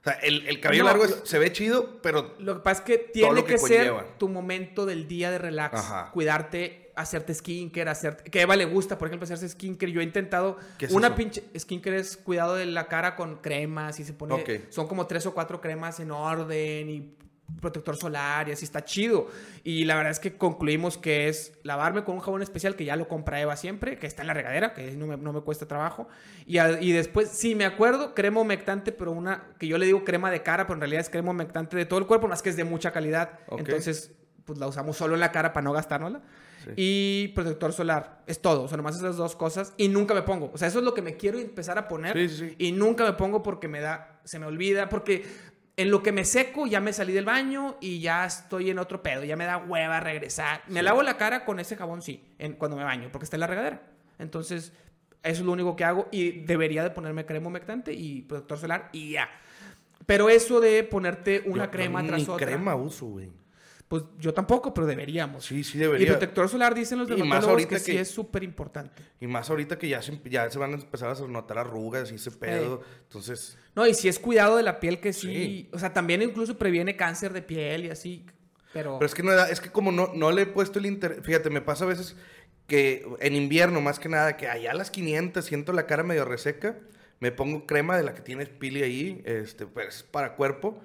O sea, el, el cabello No, largo es- se ve chido, pero Lo que pasa es que tiene que, que ser tu momento del día de relax. Ajá. Cuidarte, hacerte skincare, hacerte... Que a Eva le gusta, por ejemplo, hacerse skincare. Yo he intentado... ¿Qué es una eso? pinche... Skincare es cuidado de la cara con cremas y se pone... Ok. Son como tres o cuatro cremas en orden y protector solar y así está chido. Y la verdad es que concluimos que es lavarme con un jabón especial que ya lo compra Eva siempre, que está en la regadera, que no me, no me cuesta trabajo. Y, a- y después, sí, me acuerdo, crema humectante, pero una que yo le digo crema de cara, pero en realidad es crema humectante de todo el cuerpo, más que es de mucha calidad. Ok. Entonces, pues la usamos solo en la cara para no gastárnosla. Sí. Y protector solar, es todo, o sea, nomás esas dos cosas y nunca me pongo. O sea, eso es lo que me quiero empezar a poner Sí, y nunca me pongo porque me da, se me olvida, porque en lo que me seco ya me salí del baño y ya estoy en otro pedo, ya me da hueva regresar. Me lavo la cara con ese jabón, sí, en, cuando me baño, porque está en la regadera. Entonces, eso es lo único que hago y debería de ponerme crema humectante y protector solar y ya. Pero eso de ponerte una yo- crema tras ni otra, crema uso, güey. Pues yo tampoco, pero deberíamos. Sí, sí y debería. protector solar dicen los Y dermatólogos ahorita que, sí que- es súper importante. Y más ahorita que ya se, ya se van a empezar a notar arrugas y ese pedo. Entonces, No, y si es cuidado de la piel que sí, Sí. o sea, también incluso previene cáncer de piel y así, pero... Pero es que no es que como no, no le he puesto el interés. Fíjate, me pasa a veces que en invierno, más que nada, que allá a las 500 siento la cara medio reseca. Me pongo crema de la que tienes pili ahí, este, pues para cuerpo.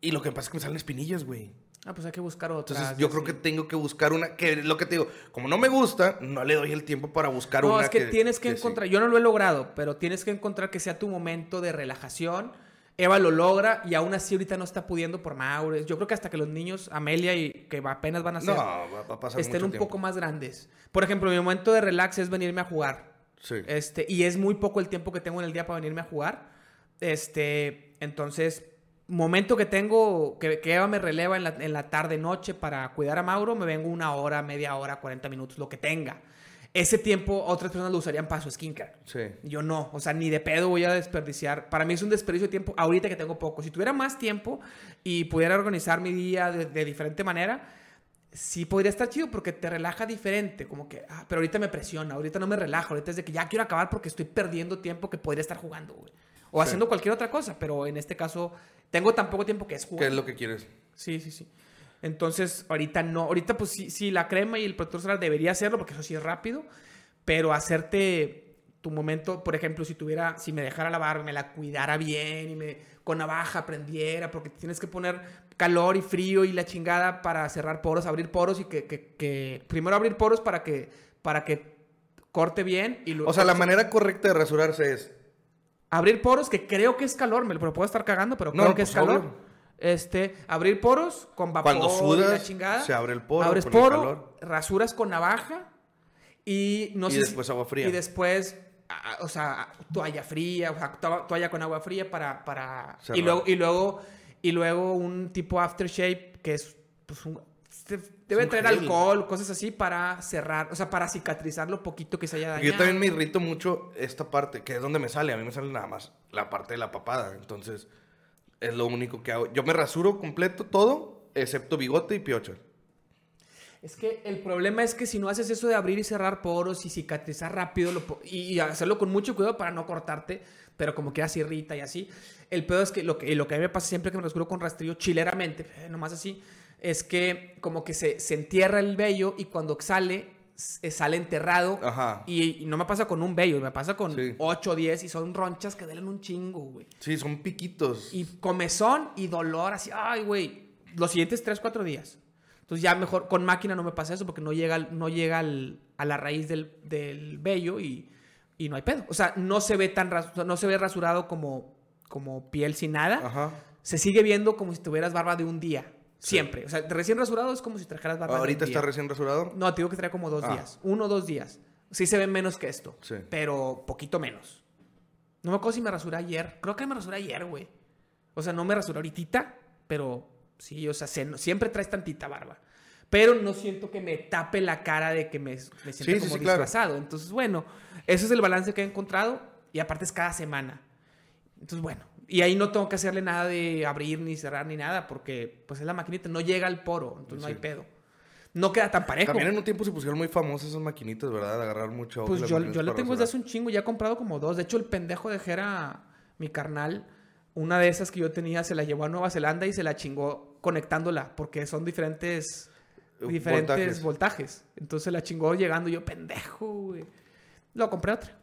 Y lo que pasa es que me salen espinillas, güey. Ah, pues hay que buscar otras. Entonces yo creo que tengo que buscar una, que es lo que te digo, como no me gusta, no le doy el tiempo para buscar No, una. es que, tienes que, encontrar, yo no lo he logrado, pero tienes que encontrar que sea tu momento de relajación. Eva lo logra y aún así ahorita no está pudiendo por Maures. Yo creo que hasta que los niños, Amelia y que apenas van a No, ser, va, va a pasar estén mucho un tiempo. poco más grandes. Por ejemplo, mi momento de relax es venirme a jugar. Sí. Este, y es muy poco el tiempo que tengo en el día para venirme a jugar. Este, entonces, momento que tengo, que, que Eva me releva en la, en la tarde, noche para cuidar a Mauro, me vengo una hora, media hora, 40 minutos, lo que tenga. Ese tiempo otras personas lo usarían para su skincare. Sí. Yo no, o sea, ni de pedo voy a desperdiciar. Para mí es un desperdicio de tiempo ahorita que tengo poco. Si tuviera más tiempo y pudiera organizar mi día de, de diferente manera, sí podría estar chido porque te relaja diferente. Como que, ah, pero ahorita me presiona, ahorita no me relaja, ahorita es de que ya quiero acabar porque estoy perdiendo tiempo que podría estar jugando, güey. O Sí. haciendo cualquier otra cosa, pero en este caso tengo tan poco tiempo que es ¿Qué es lo que quieres? Sí, sí, sí. Entonces, ahorita no. Ahorita, pues sí, sí, la crema y el protector solar debería hacerlo porque eso sí es rápido. Pero hacerte tu momento, por ejemplo, si tuviera, si me dejara lavar, me la cuidara bien y me con navaja prendiera, porque tienes que poner calor y frío y la chingada para cerrar poros, abrir poros y que, que, que primero abrir poros para que, para que corte bien y luego... O sea, la manera correcta de rasurarse es... Abrir poros, que creo que es calor, me lo puedo estar cagando, pero No, creo que pues, es calor. obvio. Este, abrir poros con vapor Cuando y sudas, la chingada. se abre el poro Abres con el poro, calor. rasuras con navaja y no Y sé si- después agua fría. Y después, o sea, toalla fría, o sea, to- toalla con agua fría para... para y, luego, y, luego, y luego un tipo aftershave que es... Pues, un- se- debe traer gel. alcohol, cosas así para cerrar, o sea, para cicatrizar lo poquito que se haya dañado. Yo también me irrito mucho esta parte, que es donde me sale. A mí me sale nada más la parte de la papada. Entonces, es lo único que hago. Yo me rasuro completo todo, excepto bigote y piocha. Es que el problema es que si no haces eso de abrir y cerrar poros y cicatrizar rápido lo y, hacerlo con mucho cuidado para no cortarte, pero como que así irrita y así. El peor es que lo que, lo que a mí me pasa siempre que me rasuro con rastrillo chileramente, eh, nomás así, es que como que se, se entierra el vello y cuando sale, s- sale enterrado. Ajá. Y, y no me pasa con un vello, me pasa con Sí. 8 o 10 y son ronchas que duelen un chingo, güey. Sí, son piquitos. Y comezón y dolor, así, ay, güey, los siguientes 3, 4 días. Entonces ya mejor, con máquina no me pasa eso porque no llega, no llega al- a la raíz del, del vello y, y no hay pedo. O sea, no se ve tan no se ve rasurado como, como piel sin nada. Ajá. Se sigue viendo como si tuvieras barba de un día. Siempre. O sea, recién rasurado es como si trajeras barba Ahorita está recién rasurado. No, te digo que trae como dos Ah. días. Uno o dos días. Sí se ve menos que esto. Sí. Pero poquito menos. No me acuerdo si me rasuré ayer. Creo que me rasuré ayer, güey. O sea, no me rasuré ahorita, pero sí, o sea, se- siempre traes tantita barba. Pero no siento que me tape la cara de que me, me Sí, sí, como sí, claro. disfrazado. Entonces, bueno, ese es el balance que he encontrado. Y aparte es cada semana. Entonces, bueno. Y ahí no tengo que hacerle nada de abrir ni cerrar ni nada, porque pues es la maquinita, no llega al poro, entonces no hay pedo. No queda tan parejo. También en un tiempo se pusieron muy famosas esas maquinitas, ¿verdad? De agarrar mucho. Pues yo, yo para tengo desde hace un chingo, ya he comprado como dos. De hecho, el pendejo de Jera, mi carnal, una de esas que yo tenía, se la llevó a Nueva Zelanda y se la chingó conectándola, porque son diferentes, Eh, diferentes voltajes. voltajes. Entonces la chingó llegando y yo, pendejo, güey. Lo compré otra.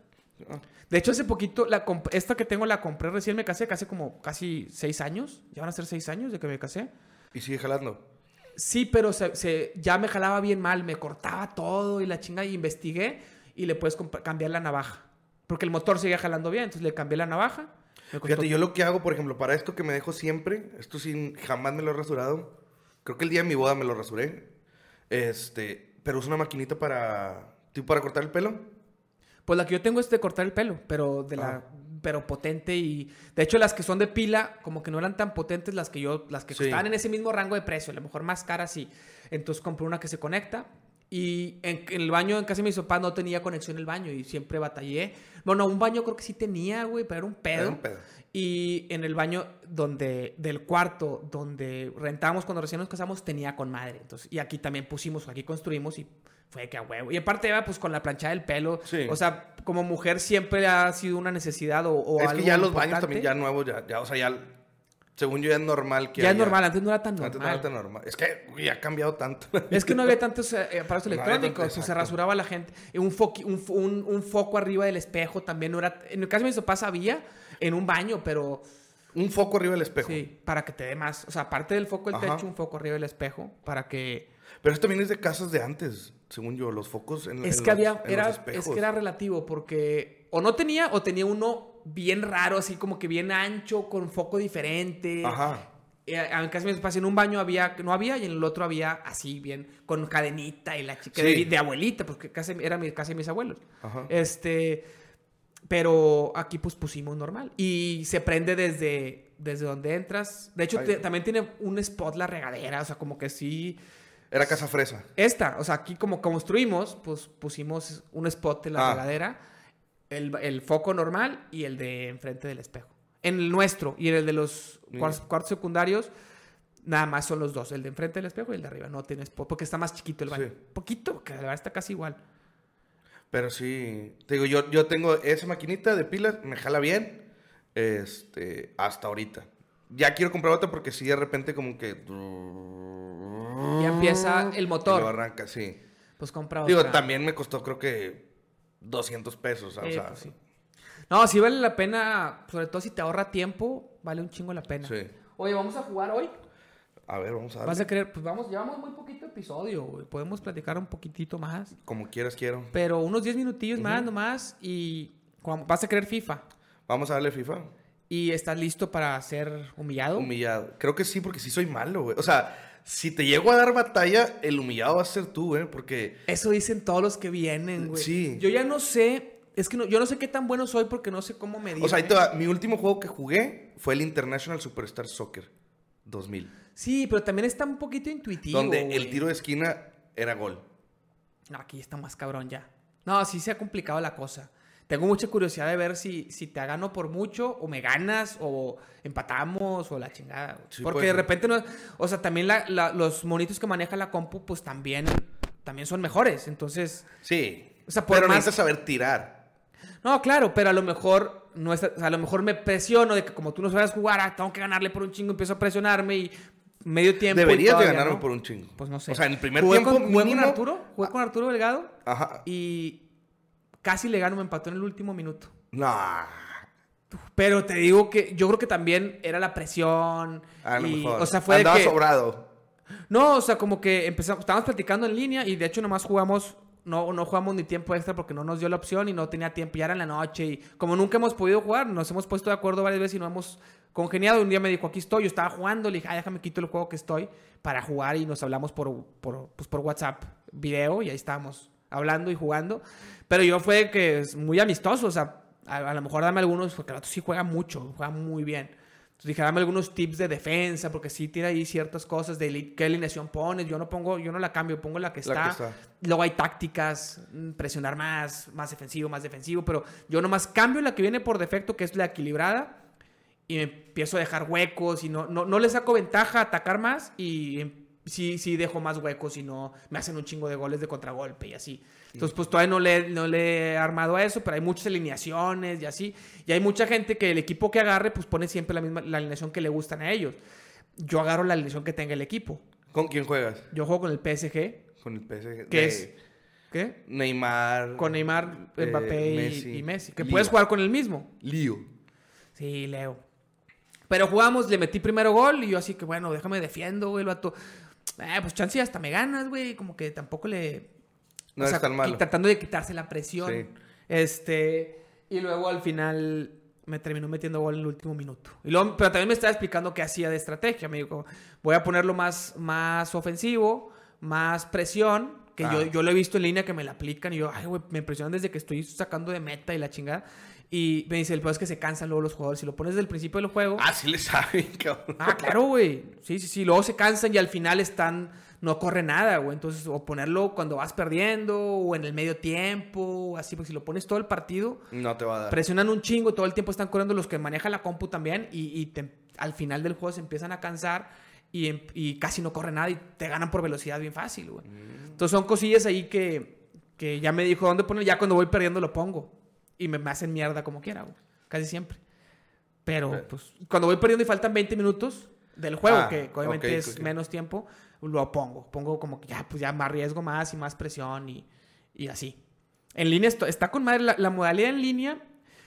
De hecho, hace poquito, la esta que tengo la compré recién me casé, casi como casi seis años. Ya van a ser seis años de que me casé. Y sigue jalando. Sí, pero se, se- ya me jalaba bien mal, me cortaba todo y la chinga y investigué y le puedes cambiar la navaja. Porque el motor seguía jalando bien, entonces le cambié la navaja. Fíjate, yo lo que hago, por ejemplo, para esto que me dejo siempre, esto sí, jamás me lo he rasurado. Creo que el día de mi boda me lo rasuré. Este, pero uso una maquinita para, tipo, para cortar el pelo. Pues la que yo tengo es de cortar el pelo, pero de la Ah. pero potente y de hecho las que son de pila como que no eran tan potentes las que yo las que Sí. estaban en ese mismo rango de precio, a lo mejor más caras sí. Entonces compré una que se conecta y en, en el baño en casa de mis papás no tenía conexión el baño y siempre batallé. Bueno, un baño creo que sí tenía, güey, pero era un pedo. Era un pedo. Y en el baño donde, del cuarto donde rentábamos cuando recién nos casamos, tenía con madre. Entonces, y aquí también pusimos, aquí construimos y fue que a huevo. Y aparte, iba pues con la planchada del pelo. Sí. O sea, como mujer siempre ha sido una necesidad o, o es algo que ya los baños también ya nuevos, ya, ya, o sea, ya, según yo ya es normal que Ya es normal, antes no era tan normal. Antes no era tan normal. Es que ya ha cambiado tanto. Es que no había tantos eh, aparatos No había electrónicos, tanto, se rasuraba la gente. Y Un, foqui- un, fo- un- un foco arriba del espejo también no era. En el caso de mis papás había en un baño, pero un foco arriba del espejo. sí, para que te dé más. O sea, aparte del foco del Ajá. techo, un foco arriba del espejo para que. Pero esto también es de casas de antes, según yo, los focos en, Es en que los- había. Era, es que era relativo porque o no tenía o tenía uno bien raro, así como que bien ancho, con foco diferente. Ajá. Eh, En mis papás, en un baño había, no había, y en el otro había así, bien, con cadenita y la chica Sí. de, de abuelita, porque casi, era mi de mis abuelos. Ajá. Este, pero aquí pues pusimos normal. Y se prende desde, desde donde entras. De hecho, te- también tiene un spot la regadera, o sea, como que sí. Era casa fresa. Esta, o sea, aquí como construimos, pues pusimos un spot en la Ah. regadera, el, el foco normal y el de enfrente del espejo. En el nuestro y en el de los cuartos, cuartos secundarios, nada más son los dos, el de enfrente del espejo y el de arriba. No tiene spot, porque está más chiquito el baño. Sí. Poquito, que la verdad está casi igual. Pero sí, te digo, yo, yo tengo esa maquinita de pilas, me jala bien, este, hasta ahorita. Ya quiero comprar otra porque sí, de repente como que... Ya empieza el Y motor. lo arranca, sí. Pues compra Digo, otra. también me costó creo que 200 pesos. O sea, pues sí. No, sí vale la pena, sobre todo si te ahorra tiempo, vale un chingo la pena. Sí. Oye, vamos a jugar hoy. A ver, vamos a Vas ver. a querer, pues vamos, llevamos muy poquito episodio, güey. Podemos platicar un poquitito más. Como quieras, quiero. Pero unos 10 minutillos más nomás y vas a querer FIFA. Vamos a darle FIFA. ¿Y estás listo para ser humillado? Humillado. Creo que sí, porque sí soy malo, güey. O sea, si te llego a dar batalla, el humillado va a ser tú, güey. Porque Eso dicen todos los que vienen, güey. Sí. Yo ya no sé, es que no- yo no sé qué tan bueno soy porque no sé cómo medir. O sea, ahí te va. Mi último juego que jugué fue el International Superstar Soccer 2000. Sí, pero también está un poquito intuitivo. donde el tiro de esquina era gol. No, aquí está más cabrón ya. No, sí se ha complicado la cosa. Tengo mucha curiosidad de ver si, si te gano por mucho, o me ganas, o empatamos, o la chingada. Sí, Porque de repente no. O sea, también la- la- los monitos que maneja la compu, pues también, también son mejores. Entonces. Sí. O sea, por pero más- necesitas saber tirar. No, claro, pero a lo mejor no es, a lo mejor me presiono de que como tú no sabes jugar, ah, tengo que ganarle por un chingo, empiezo a presionarme y medio tiempo. Deberías de ganarme no. por un chingo. Pues no sé. O sea, en el primer Jugué tiempo con, jugué con Arturo, jugué con Arturo Delgado Ajá. y casi le gano, me empató en el último minuto. No. Pero te digo que yo creo que también era la presión. A lo y. O sea, fue de Andaba que- sobrado. No, o sea, como que empezamos, estábamos platicando en línea y de hecho nomás jugamos, no, no jugamos ni tiempo extra porque no nos dio la opción y no tenía tiempo, ya era en la noche y como nunca hemos podido jugar, nos hemos puesto de acuerdo varias veces y no hemos congeniado. Un día me dijo, aquí estoy, yo estaba jugando, le dije, ah, déjame quito el juego que estoy para jugar y nos hablamos por, por, pues, por WhatsApp, video y ahí estábamos hablando y jugando. Pero yo fue que es muy amistoso, o sea, a, a lo mejor dame algunos, porque el otro sí juega mucho, juega muy bien. Entonces dije, dame algunos tips de defensa, porque sí tiene ahí ciertas cosas de qué alineación pones. Yo no pongo, yo no la cambio, pongo la que La está. que está. Luego hay tácticas, mm, presionar más, más defensivo, más defensivo, pero yo nomás cambio la que viene por defecto, que es la equilibrada, y me empiezo a dejar huecos y no, no, no le saco ventaja a atacar más y em- sí, sí dejo más huecos y no me hacen un chingo de goles de contragolpe y así. Entonces, pues todavía no le, no le he armado a eso, pero hay muchas alineaciones y así. Y hay mucha gente que el equipo que agarre, pues pone siempre la misma la alineación que le gustan a ellos. Yo agarro la alineación que tenga el equipo. ¿Con quién juegas? Yo juego con el PSG, Con el PSG. de es... ¿Qué? Neymar. Con Neymar, eh, Mbappé y- Messi. y, Messi. Que puedes jugar con el mismo. Lío. Sí, Leo. Pero jugamos, le metí primero gol y yo así que, bueno, déjame defiendo, güey, el vato. Eh, pues chance hasta me ganas, güey. Como que tampoco le... No o es tan malo. Tratando de quitarse la presión. Sí. Este... Y luego al final me terminó metiendo gol en el último minuto. Y luego, pero también me estaba explicando qué hacía de estrategia. Me dijo, voy a ponerlo más, más ofensivo, más presión, que Ah. yo, yo lo he visto en línea que me la aplican y yo, ay, güey, me impresionan desde que estoy sacando de meta y la chingada. Y me dice, el peor es que se cansan luego los jugadores. Si lo pones desde el principio del juego... Ah, sí le saben, (laughs) cabrón. Ah, claro, güey. Sí, sí, sí. Luego se cansan y al final están. No corre nada, güey. Entonces, o ponerlo cuando vas perdiendo, o en el medio tiempo, o así, porque si lo pones todo el partido, No te va a dar. presionan un chingo, todo el tiempo están corriendo los que manejan la compu también, y, y te- al final del juego se empiezan a cansar y, em- y casi no corre nada y te ganan por velocidad bien fácil, güey. Entonces son cosillas ahí que, que ya me dijo dónde poner, ya cuando voy perdiendo lo pongo. Y me, me hacen mierda como quiera, güey. Casi siempre. Pero, pues, cuando voy perdiendo y faltan 20 minutos del juego, Ah, que obviamente ok, es ok. menos tiempo, lo pongo. Pongo como que ya, pues ya más riesgo más y más presión y, y así. En línea esto- está con madre. La, la modalidad en línea,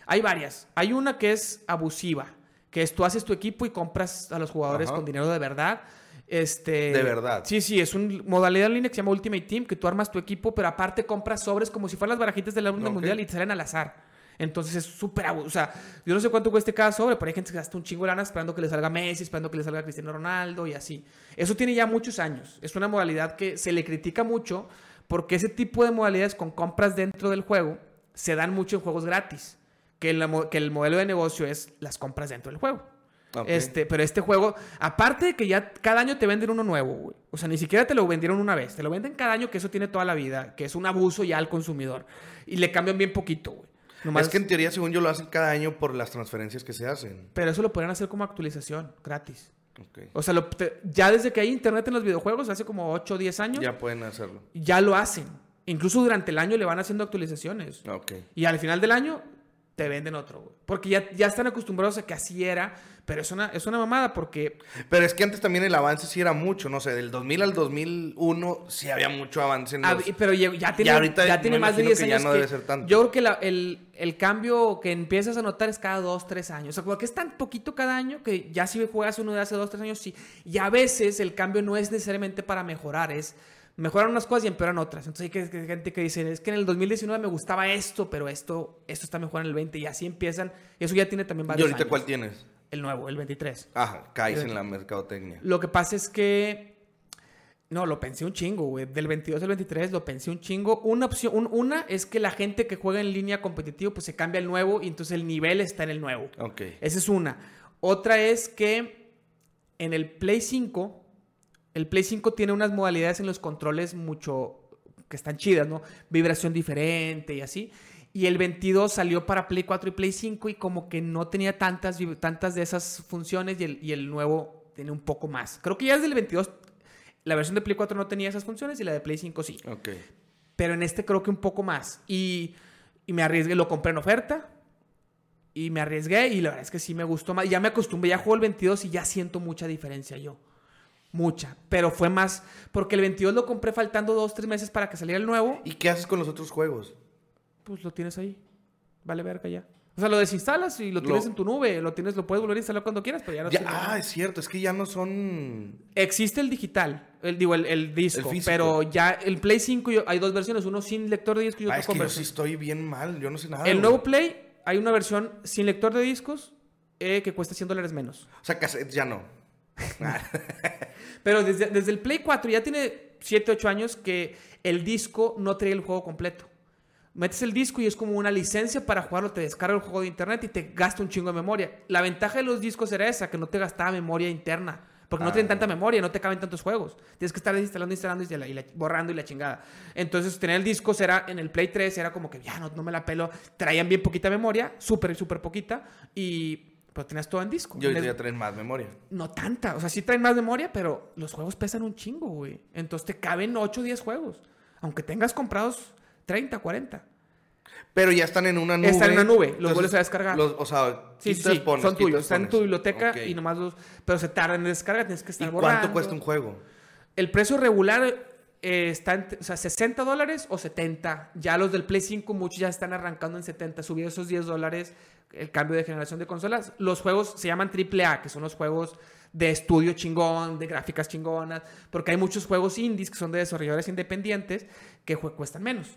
hay varias. Hay una que es abusiva, que es tú haces tu equipo y compras a los jugadores Ajá. con dinero de verdad. Este, De verdad. Sí, sí, es una modalidad en línea que se llama Ultimate Team, que tú armas tu equipo, pero aparte compras sobres como si fueran las barajitas del álbum Ok. mundial y te salen al azar. Entonces es súper O sea, yo no sé cuánto cueste cada sobre, pero hay gente que gasta un chingo de lana esperando que le salga Messi, esperando que le salga Cristiano Ronaldo y así. Eso tiene ya muchos años. Es una modalidad que se le critica mucho porque ese tipo de modalidades con compras dentro del juego se dan mucho en juegos gratis. Que, la que el modelo de negocio es las compras dentro del juego. Este, pero este juego, aparte de que ya cada año te venden uno nuevo, güey. O sea, ni siquiera te lo vendieron una vez. Te lo venden cada año, que eso tiene toda la vida, que es un abuso ya al consumidor. Y le cambian bien poquito, güey. Nomás- Es que en teoría, según yo, lo hacen cada año por las transferencias que se hacen. Pero eso lo podrían hacer como actualización, gratis. Ok. O sea, lo- te- ya desde que hay internet en los videojuegos, hace como 8 o 10 años, ya. Ya pueden hacerlo. lo hacen. Incluso durante el año le van haciendo actualizaciones. Ok. Y al final del año, te venden otro, güey. Porque ya, ya están acostumbrados a que así era, pero es una, es una mamada porque... Pero es que antes también el avance sí era mucho, no sé, del 2000 al 2001 sí había mucho avance en los... pero ya, ya tiene, Ya ahorita ya tiene me más de imagino 10 que ya años. no debe ser tanto. Yo creo que la- el, el cambio que empiezas a notar es cada 2, 3 años. O sea, como que es tan poquito cada año que ya si juegas uno de hace 2, 3 años, sí. Y a veces el cambio no es necesariamente para mejorar, es mejoran unas cosas y empeoran otras. Entonces hay que- gente que dice, es que en el 2019 me gustaba esto, pero esto, esto está mejor en el 20 y así empiezan. Y eso ya tiene también ¿Y varios ahorita años. cuál tienes? El nuevo, el 23. Ajá, caes en la mercadotecnia. Lo que pasa es que. No, lo pensé un chingo, güey. Del 22 al 23 lo pensé un chingo. Una opción, un- una es que la gente que juega en línea competitivo, pues se cambia al nuevo y entonces el nivel está en el nuevo. Ok. Esa es una. Otra es que en el Play 5, el Play 5 tiene unas modalidades en los controles mucho que están chidas, ¿no? Vibración diferente y así. Y el 22 salió para Play 4 y Play 5 y como que no tenía tantas, tantas de esas funciones y el, y el nuevo tiene un poco más. Creo que ya desde el 22 la versión de Play 4 no tenía esas funciones y la de Play 5 sí. Ok. Pero en este creo que un poco más. Y, y me arriesgué, lo compré en oferta. Y me arriesgué y la verdad es que sí me gustó más. Ya me acostumbré, ya juego el 22 y ya siento mucha diferencia yo. Mucha. Pero fue más, porque el 22 lo compré faltando dos, tres meses para que saliera el nuevo. ¿Y qué haces con los otros juegos? Pues lo tienes ahí. Vale verga ya. O sea, lo desinstalas y lo Lo- tienes en tu nube. Lo tienes, lo puedes volver a instalar cuando quieras, pero ya no Ya- ah, es cierto, es que ya no son... Existe el digital, el, digo, el, el disco, El pero ya el Play 5 yo- hay dos versiones, uno sin lector de disco y otro Ah, es con que yo versión. sí estoy bien mal, yo no sé nada. El nuevo Play, hay una versión sin lector de discos eh, que cuesta 100 dólares menos. O sea, ya no. (laughs) (laughs) Pero desde, desde el Play 4 ya tiene 7, 8 años que el disco no trae el juego completo. Metes el disco y es como una licencia para jugarlo, te descarga el juego de internet y te gasta un chingo de memoria. La ventaja de los discos era esa, que no te gastaba memoria interna. Porque no Ah. tienen tanta memoria, no te caben tantos juegos. Tienes que estar instalando, instalando y, la- y la- borrando y la chingada. Entonces, tener el disco era en el Play 3 era como que ya no, no me la pelo. Traían bien poquita memoria, súper, súper poquita. Y pues tenías todo en disco. Y ahorita ya traen más memoria. no tanta. O sea, sí traen más memoria, pero los juegos pesan un chingo, güey. Entonces te caben 8 o 10 juegos. Aunque tengas comprados 30, 40. Pero ya están en una nube. Están en una nube, los Entonces, vuelves a descargar. los- o sea, Sí, sí, sí, pones, son tuyos. Están en tu biblioteca y nomás los... Pero se tardan en descarga, tienes que ¿Y estar borrando. cuánto cuesta un juego? El precio regular eh, está en, o sea, 60 dólares o 70. Ya los del Play 5, muchos ya están arrancando en 70. Subió esos 10 dólares el cambio de generación de consolas. Los juegos se llaman AAA, que son los juegos de estudio chingón, de gráficas chingonas, porque hay muchos juegos indies que son de desarrolladores independientes que cuestan menos.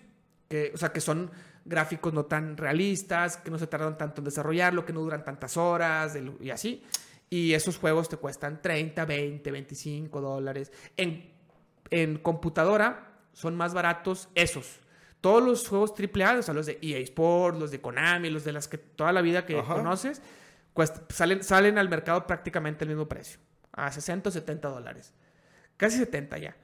Que, o sea, que son gráficos no tan realistas, que no se tardan tanto en desarrollarlo, que no duran tantas horas y así. Y esos juegos te cuestan 30, 20, 25 dólares. En computadora son más baratos esos. Todos los juegos AAA, o sea, los de EA Sports, los de Konami, los de las que toda la vida que Ajá. conoces, cuesta- salen, salen al mercado prácticamente al mismo precio. A 60 o 70 dólares. Casi 70 ya.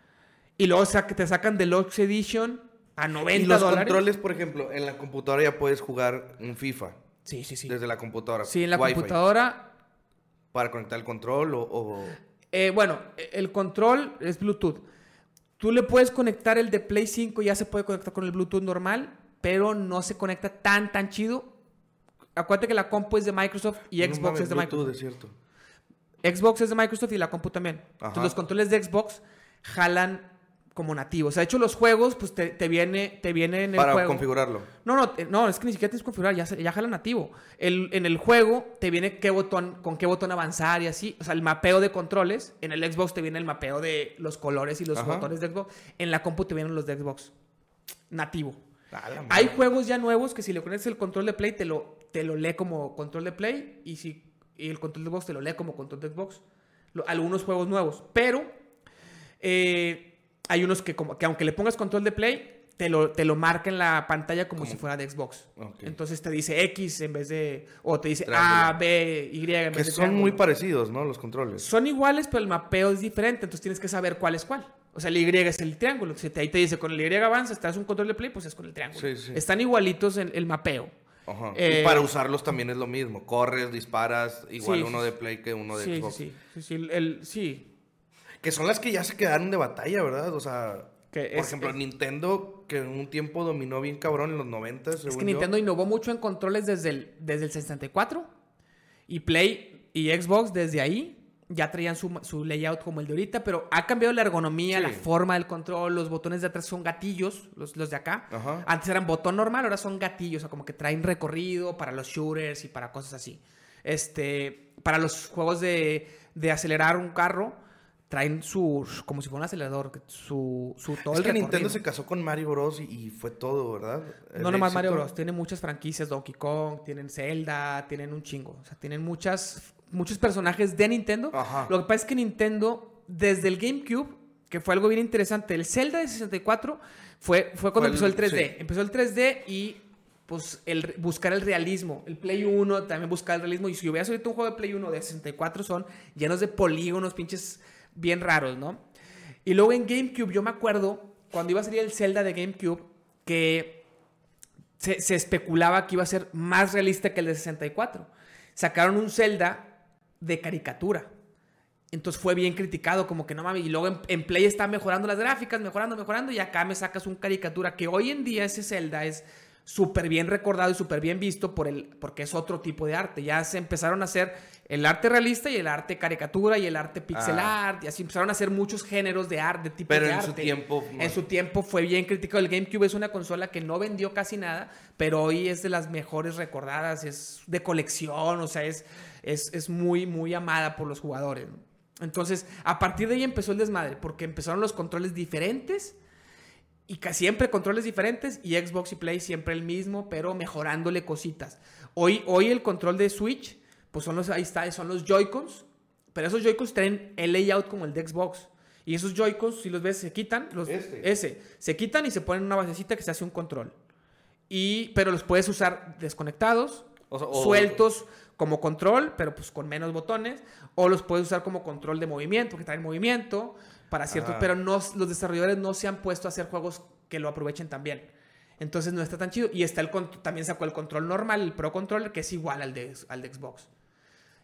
Y luego te sacan Deluxe Edition a 90 Y los dólares. controles, por ejemplo, en la computadora ya puedes jugar un FIFA. Sí, sí, sí. Desde la computadora. Sí, en la Wi-Fi, computadora Para conectar el control o... o- Eh, bueno, el control es Bluetooth. Tú le puedes conectar el de Play 5, ya se puede conectar con el Bluetooth normal, pero no se conecta tan, tan chido. Acuérdate que la compu es de Microsoft y No Xbox mames, es de Bluetooth, Microsoft. es cierto. Xbox es de Microsoft y la compu también. Ajá. Entonces los controles de Xbox jalan como nativos. O sea, de hecho los juegos, pues te, te viene, te viene en el Para juego. configurarlo. No, no, te- no, es que ni siquiera tienes que configurar, ya, ya jala nativo. El, en el juego te viene qué botón, con qué botón avanzar y así. O sea, el mapeo de controles. En el Xbox te viene el mapeo de los colores y los Ajá. botones de Xbox. En la compu te vienen los de Xbox. Nativo. Hay juegos ya nuevos que si le conectas el control de Play te lo, te lo lee como control de Play y, si, y el control de Xbox te lo lee como control de Xbox. Lo- algunos juegos nuevos. Pero eh, hay unos que, como, que aunque le pongas control de Play, te lo, te lo marca en la pantalla como si fuera de Xbox. Entonces te dice X en vez de... O te dice Triángulo. A, B, Y en Que vez de son muy parecidos, ¿no? Los controles. Son iguales, pero el mapeo es diferente, entonces tienes que saber cuál es cuál. O sea, el Y es el triángulo. Si te- ahí te dice con el Y avanza, estás un control de play, pues es con el triángulo. Sí, sí. Están igualitos en el mapeo. Ajá. Eh, y para usarlos también es lo mismo. Corres, disparas, igual Sí, uno de Play que uno de sí, Xbox. sí, sí, el- sí. Que son las que ya se quedaron de batalla, ¿verdad? O sea, Que Por es- ejemplo, es- Nintendo, que en un tiempo dominó bien cabrón en los 90, Es según que yo. Nintendo innovó mucho en controles desde el, desde el 64 y Play y Xbox desde ahí ya traían su, su layout como el de ahorita, pero ha cambiado la ergonomía, Sí. la forma del control, los botones de atrás son gatillos, los, los de acá. Ajá. Antes eran botón normal, ahora son gatillos, o sea, como que traen recorrido para los shooters y para cosas así. Este, para los juegos de, de acelerar un carro, traen su, como si fuera un acelerador, su, su todo Es el que Nintendo se casó con Mario Bros. y, fue todo, ¿verdad? El No nomás Mario. Bros. Tiene muchas franquicias. Donkey Kong, tienen Zelda, tienen un chingo. O sea, tienen muchas, muchos personajes de Nintendo. Ajá. Lo que pasa es que Nintendo, desde el GameCube, que fue algo bien interesante, el Zelda de 64 fue, fue cuando Fue empezó el- el 3D. sí. Empezó el 3D y pues el buscar el realismo. El Play 1 también buscaba el realismo. Y si hubieras ahorita un juego de Play 1 de 64 son llenos de polígonos, pinches bien raros, ¿no? Y luego en GameCube, yo me acuerdo cuando iba a salir el Zelda de GameCube, que se, especulaba que iba a ser más realista que el de 64. Sacaron un Zelda de caricatura. Entonces fue bien criticado, como que no mames. Y luego en, en Play está mejorando las gráficas, mejorando, mejorando. Y acá me sacas un caricatura que hoy en día ese Zelda es súper bien recordado y súper bien visto por el, porque es otro tipo de arte. Ya se empezaron a hacer el arte realista y el arte caricatura y el arte pixel Ah. art. Y así empezaron a hacer muchos géneros de arte, de tipo Pero de en arte. su tiempo, En su tiempo fue bien criticado. El GameCube es una consola que no vendió casi nada, pero hoy es de las mejores recordadas, es de colección, o sea, es, es, es muy, muy amada por los jugadores. ¿no? Entonces, a partir de ahí empezó el desmadre, porque empezaron los controles diferentes y casi siempre controles diferentes y Xbox y Play siempre el mismo, pero mejorándole cositas. Hoy, hoy el control de Switch, pues son los, ahí está, son los Joy-Cons, pero esos Joy-Cons traen el layout como el de Xbox. Y esos Joy-Cons, si los ves, se quitan, los, Este. ese, se quitan y se ponen una basecita que se hace un control. Y, pero los puedes usar desconectados, O sea, o- sueltos como control, pero pues con menos botones, o los puedes usar como control de movimiento, que traen movimiento para ciertos, pero no, los desarrolladores no se han puesto a hacer juegos que lo aprovechen también. Entonces no está tan chido. Y está el también sacó el control normal, el Pro Controller, que es igual al de, al de Xbox.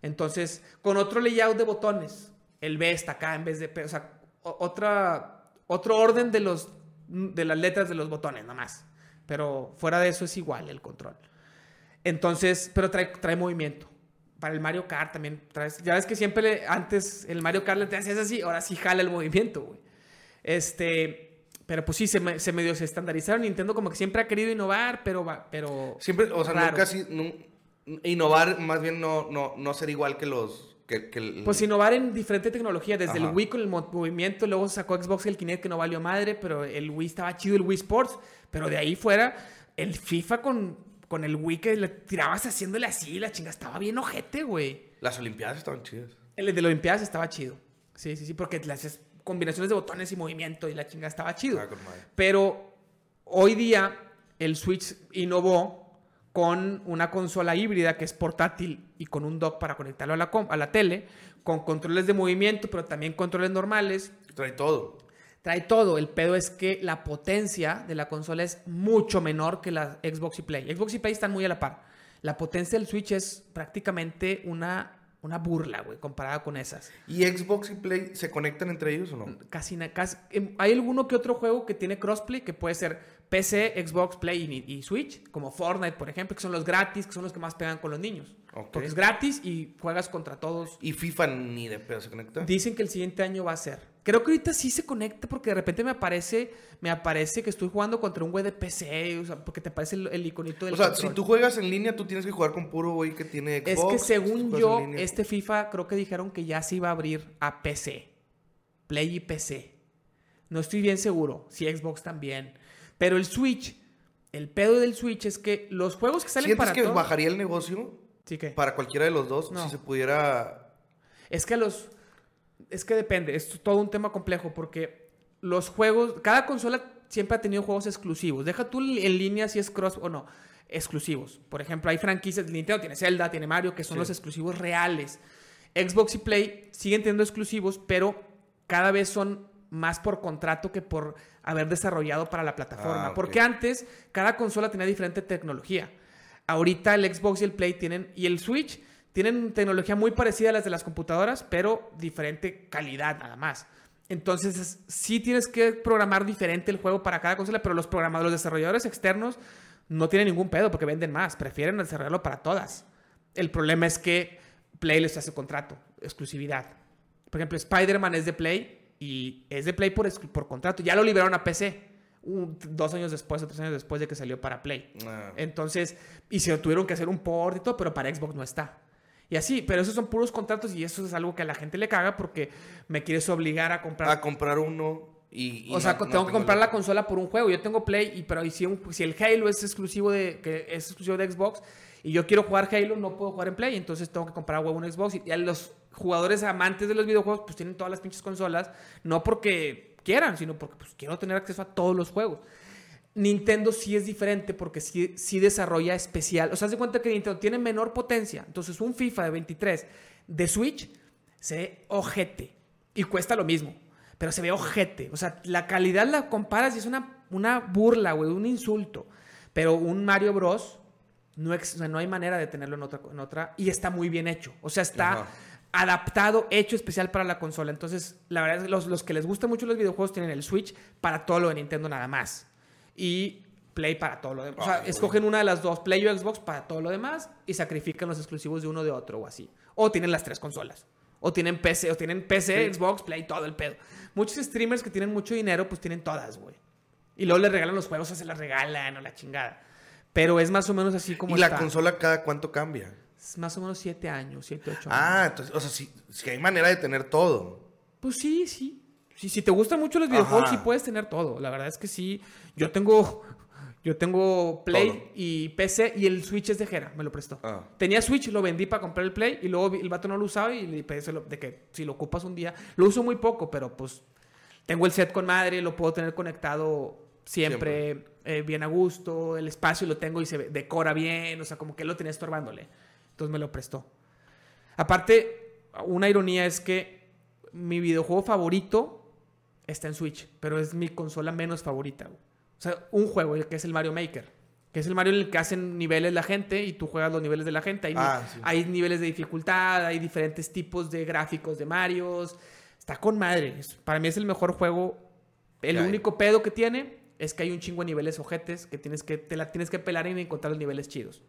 Entonces, con otro layout de botones, el B está acá en vez de P, o sea, otra, otro orden de, los, de las letras de los botones, nada más. Pero fuera de eso es igual el control. Entonces, pero trae, trae movimiento. Para el Mario Kart también traes. Ya ves que siempre le- antes el Mario Kart le te hacías así, ahora sí jala el movimiento, güey. Este, pero pues sí, se, me- se medio se estandarizaron. Nintendo como que siempre ha querido innovar, pero pero. Siempre, o sea, raro. nunca así, nun- innovar, más bien no, no, no ser igual que los, que, que el- Pues innovar en diferente tecnología, desde Ajá. el Wii con el mo- movimiento, luego sacó Xbox el Kinect que no valió madre, pero el Wii estaba chido, el Wii Sports, pero de ahí fuera, el FIFA con, con el Wii que le tirabas haciéndole así, la chinga estaba bien ojete, güey. las olimpiadas estaban chidas. El de las Olimpiadas estaba chido. Sí, sí, sí, porque haces combinaciones de botones y movimiento y la chinga estaba chido. Madre. Pero hoy día el Switch innovó con una consola híbrida que es portátil y con un dock para conectarlo a la, com- a la tele, con controles de movimiento, pero también controles normales. Trae todo. Trae todo. El pedo es que la potencia de la consola es mucho menor que la Xbox y Play. Xbox y Play están muy a la par. La potencia del Switch es prácticamente una, una burla, güey, comparada con esas. ¿Y Xbox y Play se conectan entre ellos o no? Casi, casi- em, hay alguno que otro juego que tiene crossplay que puede ser PC, Xbox, Play y, y Switch, como Fortnite, por ejemplo, que son los gratis, que son los que más pegan con los niños. Ok. Porque es gratis y juegas contra todos. ¿Y FIFA ni de pedo se conecta? Dicen que el siguiente año va a ser. Creo que ahorita sí se conecta porque de repente me aparece, me aparece que estoy jugando contra un güey de PC, o sea, porque te aparece el, el iconito del O sea, control. si tú juegas en línea, tú tienes que jugar con puro güey que tiene Es Xbox. que si según yo, este FIFA creo que dijeron que ya se iba a abrir a PC. Play y PC. No estoy bien seguro. Si Xbox también. Pero el Switch, el pedo del Switch es que los juegos que salen ¿Sientes para que todo- bajaría el negocio Sí que. para cualquiera de los dos No. si se pudiera... Es que los. Es que depende. Es todo un tema complejo porque los juegos. Cada consola siempre ha tenido juegos exclusivos. Deja tú en línea si es cross o no. Exclusivos. Por ejemplo, hay franquicias. Nintendo tiene Zelda, tiene Mario, que son Sí. los exclusivos reales. Xbox y Play siguen teniendo exclusivos, pero cada vez son más por contrato que por haber desarrollado para la plataforma. Ah. Porque antes cada consola tenía diferente tecnología. Ahorita el Xbox y el Play tienen y el Switch tienen tecnología muy parecida a las de las computadoras, pero diferente calidad nada más. Entonces, es- sí tienes que programar diferente el juego para cada consola, pero los programadores, los desarrolladores externos no tienen ningún pedo porque venden más, prefieren desarrollarlo para todas. El problema es que Play les hace contrato, exclusividad. Por ejemplo, Spider-Man es de Play y es de Play por, por contrato. Ya lo liberaron a PC un- dos años después o tres años después de que salió para Play. Ah. Entonces, y se tuvieron que hacer un port y todo, pero para Xbox no está. Y así, pero esos son puros contratos y eso es algo que a la gente le caga porque me quieres obligar a comprar. A comprar uno y... y o sea, no- tengo que comprar la consola por un juego. Yo tengo Play, y, pero y si, un- si el Halo es exclusivo de que es exclusivo de Xbox y yo quiero jugar Halo, no puedo jugar en Play, entonces tengo que comprar a huevo un Xbox. Y ya los jugadores amantes de los videojuegos pues tienen todas las pinches consolas, no porque quieran, sino porque pues quiero tener acceso a todos los juegos. Nintendo sí es diferente porque sí, sí desarrolla especial. O sea, de cuenta que Nintendo tiene menor potencia. Entonces, un FIFA de 23 de Switch se ve ojete y cuesta lo mismo, pero se ve ojete. O sea, la calidad la comparas y es una, una burla, güey, un insulto. Pero un Mario Bros. No, ex- o sea, no hay manera de tenerlo en otra, en otra. Y está muy bien hecho. O sea, está Ajá. Adaptado, hecho especial para la consola. Entonces, la verdad es que los, los que les gustan mucho los videojuegos tienen el Switch para todo lo de Nintendo nada más. Y Play para todo lo demás. O sea, Ay, güey. escogen una de las dos, Play o Xbox para todo lo demás y sacrifican los exclusivos de uno de otro o así. O tienen las tres consolas. O tienen PC, o tienen PC, Xbox, Play, todo el pedo. Muchos streamers que tienen mucho dinero, pues tienen todas, güey. Y luego les regalan los juegos, o se las regalan o la chingada. Pero es más o menos así como ¿Y la consola cada cuánto cambia? Más o menos siete años, siete, ocho años. Ah, entonces, o sea, sí, sí hay manera de tener todo. Pues sí, sí. Sí, si te gustan mucho los videojuegos, Ajá. sí puedes tener todo. La verdad es que sí. Yo tengo. (laughs) Yo tengo Play Todo. y PC y el Switch es de Jera, me lo prestó. Ah. Tenía Switch, lo vendí para comprar el Play y luego el vato no lo usaba y le pedí de que si lo ocupas un día. Lo uso muy poco, pero pues tengo el set con madre, lo puedo tener conectado siempre, eh, bien a gusto. El espacio lo tengo y se decora bien, o sea, como que lo tenía estorbándole. Entonces me lo prestó. Aparte, una ironía es que mi videojuego favorito está en Switch, pero es mi consola menos favorita. güey. O sea, un juego que es el Mario Maker, que es el Mario en el que hacen niveles la gente y tú juegas los niveles de la gente. Hay, Ah, sí. hay niveles de dificultad, hay diferentes tipos de gráficos de Marios. Está con madre. Para mí es el mejor juego. El único pedo que tiene es que hay un chingo de niveles ojetes que tienes que te la tienes que pelar en encontrar los niveles chidos.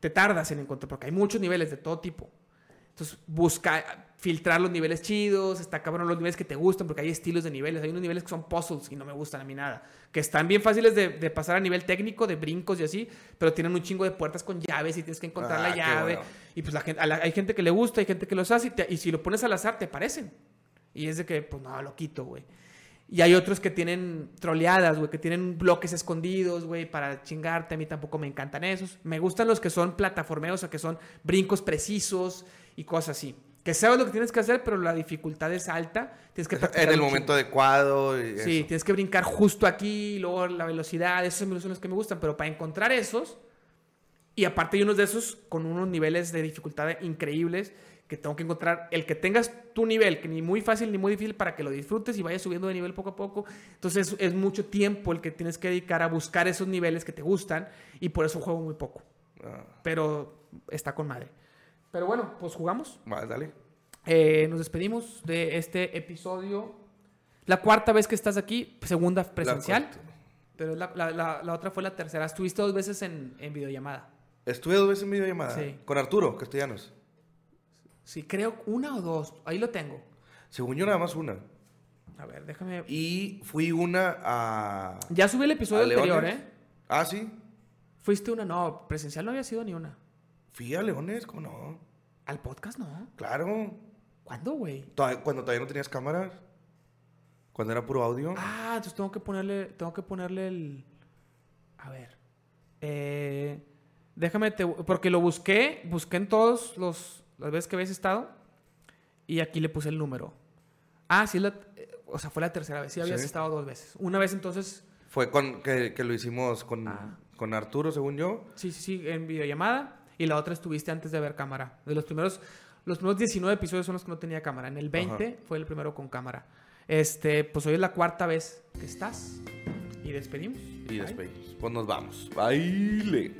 Te tardas en encontrar porque hay muchos niveles de todo tipo. Entonces, busca filtrar los niveles chidos, está cabrón los niveles que te gustan, porque hay estilos de niveles. Hay unos niveles que son puzzles y no me gustan a mí nada. Que están bien fáciles de, de pasar a nivel técnico, de brincos y así, pero tienen un chingo de puertas con llaves y tienes que encontrar Ah, la llave. bueno. Y pues la gente, la- hay gente que le gusta, hay gente que los hace, y, te- y si lo pones al azar, te parecen. Y es de que, pues no, lo quito, güey. Y hay otros que tienen troleadas, güey, que tienen bloques escondidos, güey, para chingarte. A mí tampoco me encantan esos. Me gustan los que son plataformeos, o sea, que son brincos precisos y cosas así. Que sabes lo que tienes que hacer, pero la dificultad es alta. Tienes que En el momento chingo. adecuado. Y Sí, eso. tienes que brincar justo aquí, y luego la velocidad, esos son los que me gustan, pero para encontrar esos, y aparte hay unos de esos con unos niveles de dificultad increíbles, que tengo que encontrar el que tengas tu nivel, que ni muy fácil ni muy difícil para que lo disfrutes y vayas subiendo de nivel poco a poco. Entonces es, mucho tiempo el que tienes que dedicar a buscar esos niveles que te gustan, y por eso juego muy poco. Ah, Pero está con madre. Pero bueno, pues jugamos. va, dale. Eh, nos despedimos de este episodio. La cuarta vez que estás aquí, segunda presencial. pero la, la- la- la otra fue la tercera. Estuviste dos veces en, en videollamada. Estuve dos veces en videollamada. Sí. Con Arturo Castellanos. Sí, creo una o dos. Ahí lo tengo. Según yo, nada más una. A ver, déjame. Y fui una a. Ya subí el episodio anterior, Leones. ¿eh? Ah, sí. Fuiste una, no, presencial no había sido ni una. Fui a Leones, ¿cómo no? Al podcast no. Claro. ¿Cuándo, güey? Cuando todavía no tenías cámaras. Cuando era puro audio. Ah, entonces tengo que ponerle, tengo que ponerle el. A ver. Eh, déjame, te- porque lo busqué, busqué en todos los las veces que habías estado y aquí le puse el número. Ah, sí, la- eh, o sea, fue la tercera vez. Sí, habías Sí. estado dos veces. Una vez entonces, Fue con que, que lo hicimos con, Ah. con Arturo, según yo. sí, sí, sí, en videollamada y la otra estuviste antes de ver cámara. De los primeros, los primeros 19 episodios son los que no tenía cámara. En el 20 fue el primero con cámara. Este, pues hoy es la cuarta vez que estás y despedimos. Y Bye. despedimos. Pues nos vamos. Baile.